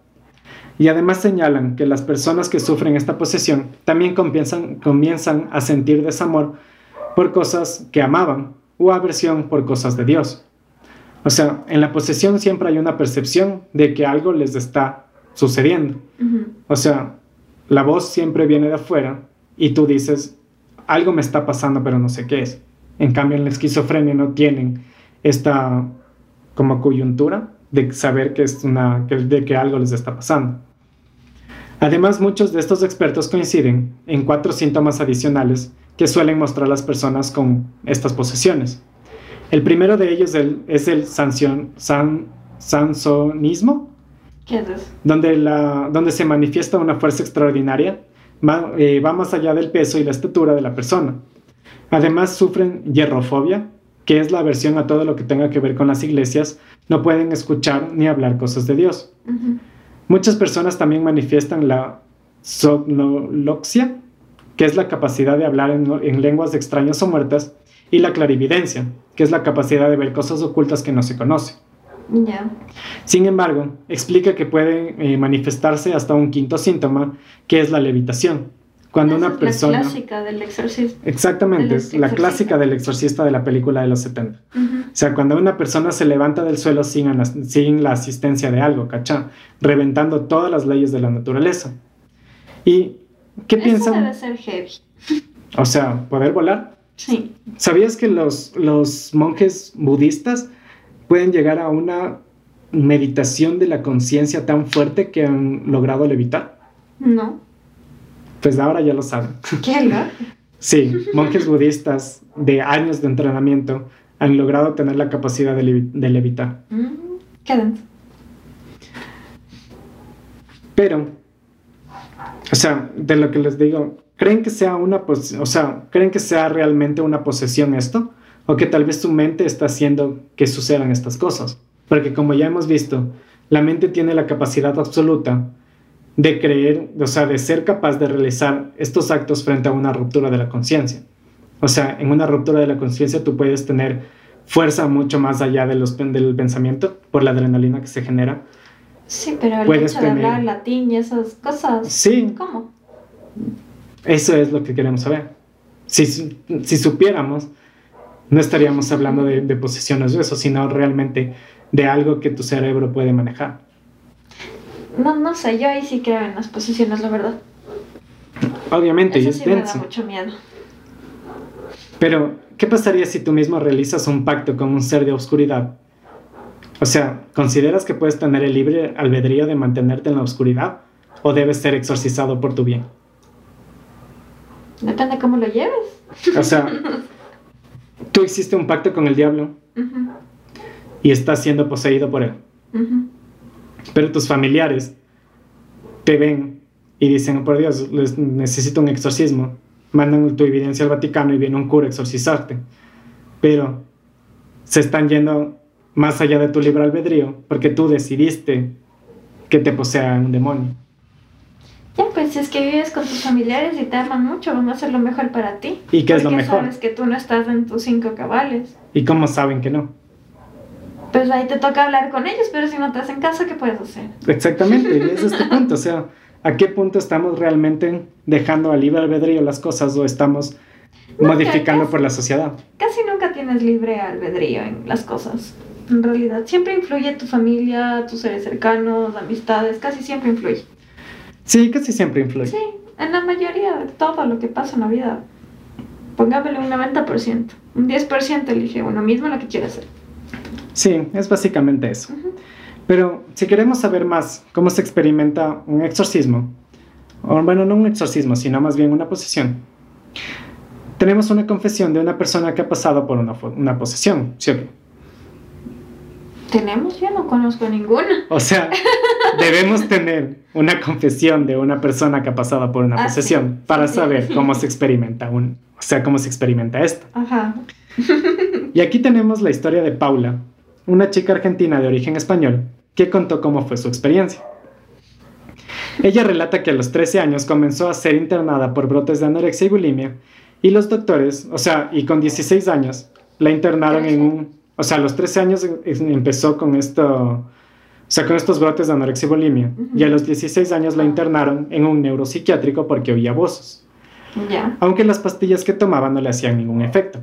Y además señalan que las personas que sufren esta posesión también comienzan, comienzan a sentir desamor por cosas que amaban o aversión por cosas de Dios. O sea, en la posesión siempre hay una percepción de que algo les está sucediendo. O sea, la voz siempre viene de afuera y tú dices, algo me está pasando pero no sé qué es. En cambio, en la esquizofrenia no tienen esta como coyuntura de saber que es una, que- de que algo les está pasando. Además, muchos de estos expertos coinciden en cuatro síntomas adicionales que suelen mostrar las personas con estas posesiones. El primero de ellos el- es el sanción, san, sansonismo,
¿Qué es eso?
donde, la, donde se manifiesta una fuerza extraordinaria, va, eh, va más allá del peso y la estatura de la persona. Además sufren hierrofobia, que es la aversión a todo lo que tenga que ver con las iglesias, no pueden escuchar ni hablar cosas de Dios. Muchas personas también manifiestan la somnoloxia, que es la capacidad de hablar en, en lenguas extrañas o muertas, y la clarividencia, que es la capacidad de ver cosas ocultas que no se conocen. Sin embargo, explica que puede eh, manifestarse hasta un quinto síntoma, que es la levitación. Cuando
Esa
una
es
persona...
La clásica del exorcismo.
Exactamente, es la
exorcista.
clásica del exorcista de la película de los 70.
Ujú.
O sea, cuando una persona se levanta del suelo sin, sin la asistencia de algo, ¿cachá? Reventando todas las leyes de la naturaleza. ¿Y qué
Eso
piensan?
debe ser heavy.
O sea, poder volar.
Sí.
¿Sabías que los, los monjes budistas pueden llegar a una meditación de la conciencia tan fuerte que han logrado levitar?
No.
Pues ahora ya lo saben.
¿Qué loco?
Sí, monjes budistas de años de entrenamiento han logrado tener la capacidad de, levi- de levitar.
Mm, qué.
Pero, o sea, de lo que les digo, ¿creen que sea una pos- o sea, creen que sea realmente una posesión esto? O que tal vez su mente está haciendo que sucedan estas cosas. Porque como ya hemos visto, la mente tiene la capacidad absoluta de creer, o sea, de ser capaz de realizar estos actos frente a una ruptura de la conciencia. O sea, en una ruptura de la conciencia tú puedes tener fuerza mucho más allá de los, del pensamiento por la adrenalina que se genera.
Sí, pero el
Puedes
hecho de
tener-
hablar latín y esas cosas.
Sí,
¿Cómo?
Eso es lo que queremos saber. Si, si supiéramos, no estaríamos hablando de, de posesiones de eso, sino realmente de algo que tu cerebro puede manejar.
No, no sé, yo ahí sí creo en las posiciones, la verdad.
Obviamente, y
Eso
es
sí me da mucho miedo.
Pero, ¿qué pasaría si tú mismo realizas un pacto con un ser de oscuridad? O sea, ¿consideras que puedes tener el libre albedrío de mantenerte en la oscuridad? ¿O debes ser exorcizado por tu bien?
Depende cómo lo lleves.
O sea, tú hiciste un pacto con el diablo y estás siendo poseído por él. Pero tus familiares te ven y dicen, por Dios, les necesito un exorcismo. Mandan tu evidencia al Vaticano y viene un cura a exorcizarte. Pero se están yendo más allá de tu libre albedrío porque tú decidiste que te posea un demonio.
Ya, pues si es que vives con tus familiares y te aman mucho, van a hacer lo mejor para ti.
¿Y qué es lo mejor?
sabes que tú no estás en tus cinco cabales.
¿Y cómo saben que no?
Pues ahí te toca hablar con ellos, pero si no te hacen caso, ¿qué puedes hacer?
Exactamente, y ese es tu punto. O sea, ¿a qué punto estamos realmente dejando a libre albedrío las cosas o estamos modificando
que-
por la sociedad?
Casi nunca tienes libre albedrío en las cosas. En realidad, siempre influye tu familia, tus seres cercanos, amistades, casi siempre influye.
Sí, casi siempre influye.
Sí, en la mayoría de todo lo que pasa en la vida. Pongámosle un 90%. Un 10% elige uno mismo lo que quiere hacer.
Sí, es básicamente eso. Pero si queremos saber más cómo se experimenta un exorcismo, o bueno, no un exorcismo, sino más bien una posesión, tenemos una confesión de una persona que ha pasado por una, una posesión, ¿sí?
¿Tenemos? Yo no conozco ninguna.
O sea, debemos tener una confesión de una persona que ha pasado por una
Ah, sí.
posesión para
Sí.
saber cómo se experimenta un, o sea, cómo se experimenta esto.
Ajá.
Y aquí tenemos la historia de Paula, una chica argentina de origen español, que contó cómo fue su experiencia. Ella relata que a los 13 años comenzó a ser internada por brotes de anorexia y bulimia, y los doctores, o sea, y con 16 años, la internaron en un... O sea, a los 13 años em- empezó con esto... O sea, con estos brotes de anorexia y bulimia,
Ujú.
y a los 16 años la internaron en un neuropsiquiátrico porque oía voces
Ya.
aunque las pastillas que tomaba no le hacían ningún efecto.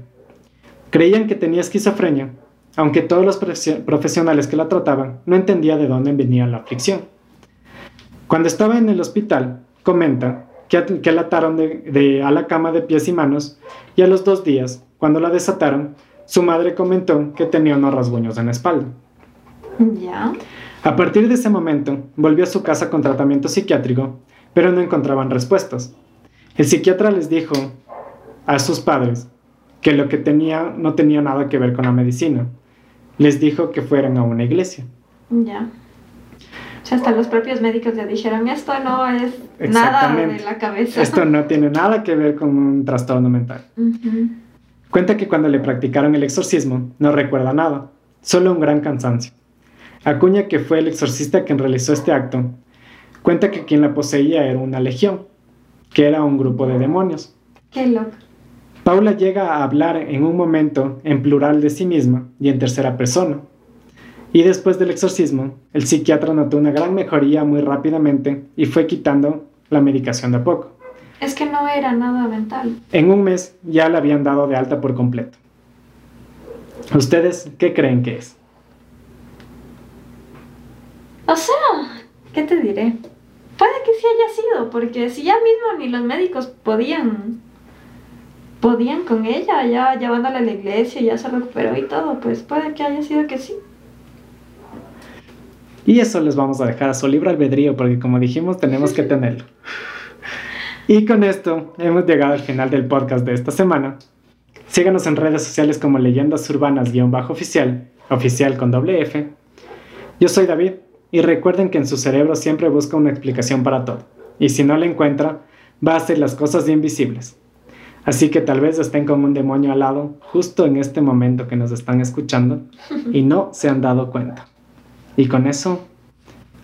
Creían que tenía esquizofrenia, aunque todos los profesio- profesionales que la trataban no entendían de dónde venía la aflicción. Cuando estaba en el hospital, comenta que, que la ataron de, de- a la cama de pies y manos y a los dos días, cuando la desataron, su madre comentó que tenía unos rasguños en la espalda.
Ya.
A partir de ese momento, volvió a su casa con tratamiento psiquiátrico, pero no encontraban respuestas. El psiquiatra les dijo a sus padres que lo que tenía no tenía nada que ver con la medicina. Les dijo que fueran a una iglesia.
Ya. O sea, hasta los propios médicos le dijeron, esto no es nada de la cabeza.
Esto no tiene nada que ver con un trastorno mental.
Ujú.
Cuenta que cuando le practicaron el exorcismo no recuerda nada, solo un gran cansancio. Acuña que fue el exorcista quien realizó este acto. Cuenta que quien la poseía era una legión, que era un grupo de demonios.
Qué loco.
Paula llega a hablar en un momento en plural de sí misma y en tercera persona. Y después del exorcismo, el psiquiatra notó una gran mejoría muy rápidamente y fue quitando la medicación de a poco.
Es que no era nada mental.
En un mes ya la habían dado de alta por completo. ¿Ustedes qué creen que es?
O sea, ¿qué te diré? Puede que sí haya sido, porque si ya mismo ni los médicos podían podían con ella, ya llevándola a la iglesia, ya se recuperó y todo, pues puede que haya sido que sí.
Y eso les vamos a dejar a su libre albedrío porque como dijimos tenemos que tenerlo. Y con esto hemos llegado al final del podcast de esta semana. Síganos en redes sociales como Leyendas Urbanas-oficial, oficial con doble F. Yo soy David y recuerden que en su cerebro siempre busca una explicación para todo. Y si no la encuentra, va a hacer las cosas invisibles. Así que tal vez estén con un demonio al lado justo en este momento que nos están escuchando y no se han dado cuenta. Y con eso,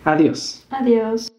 adiós.
Adiós.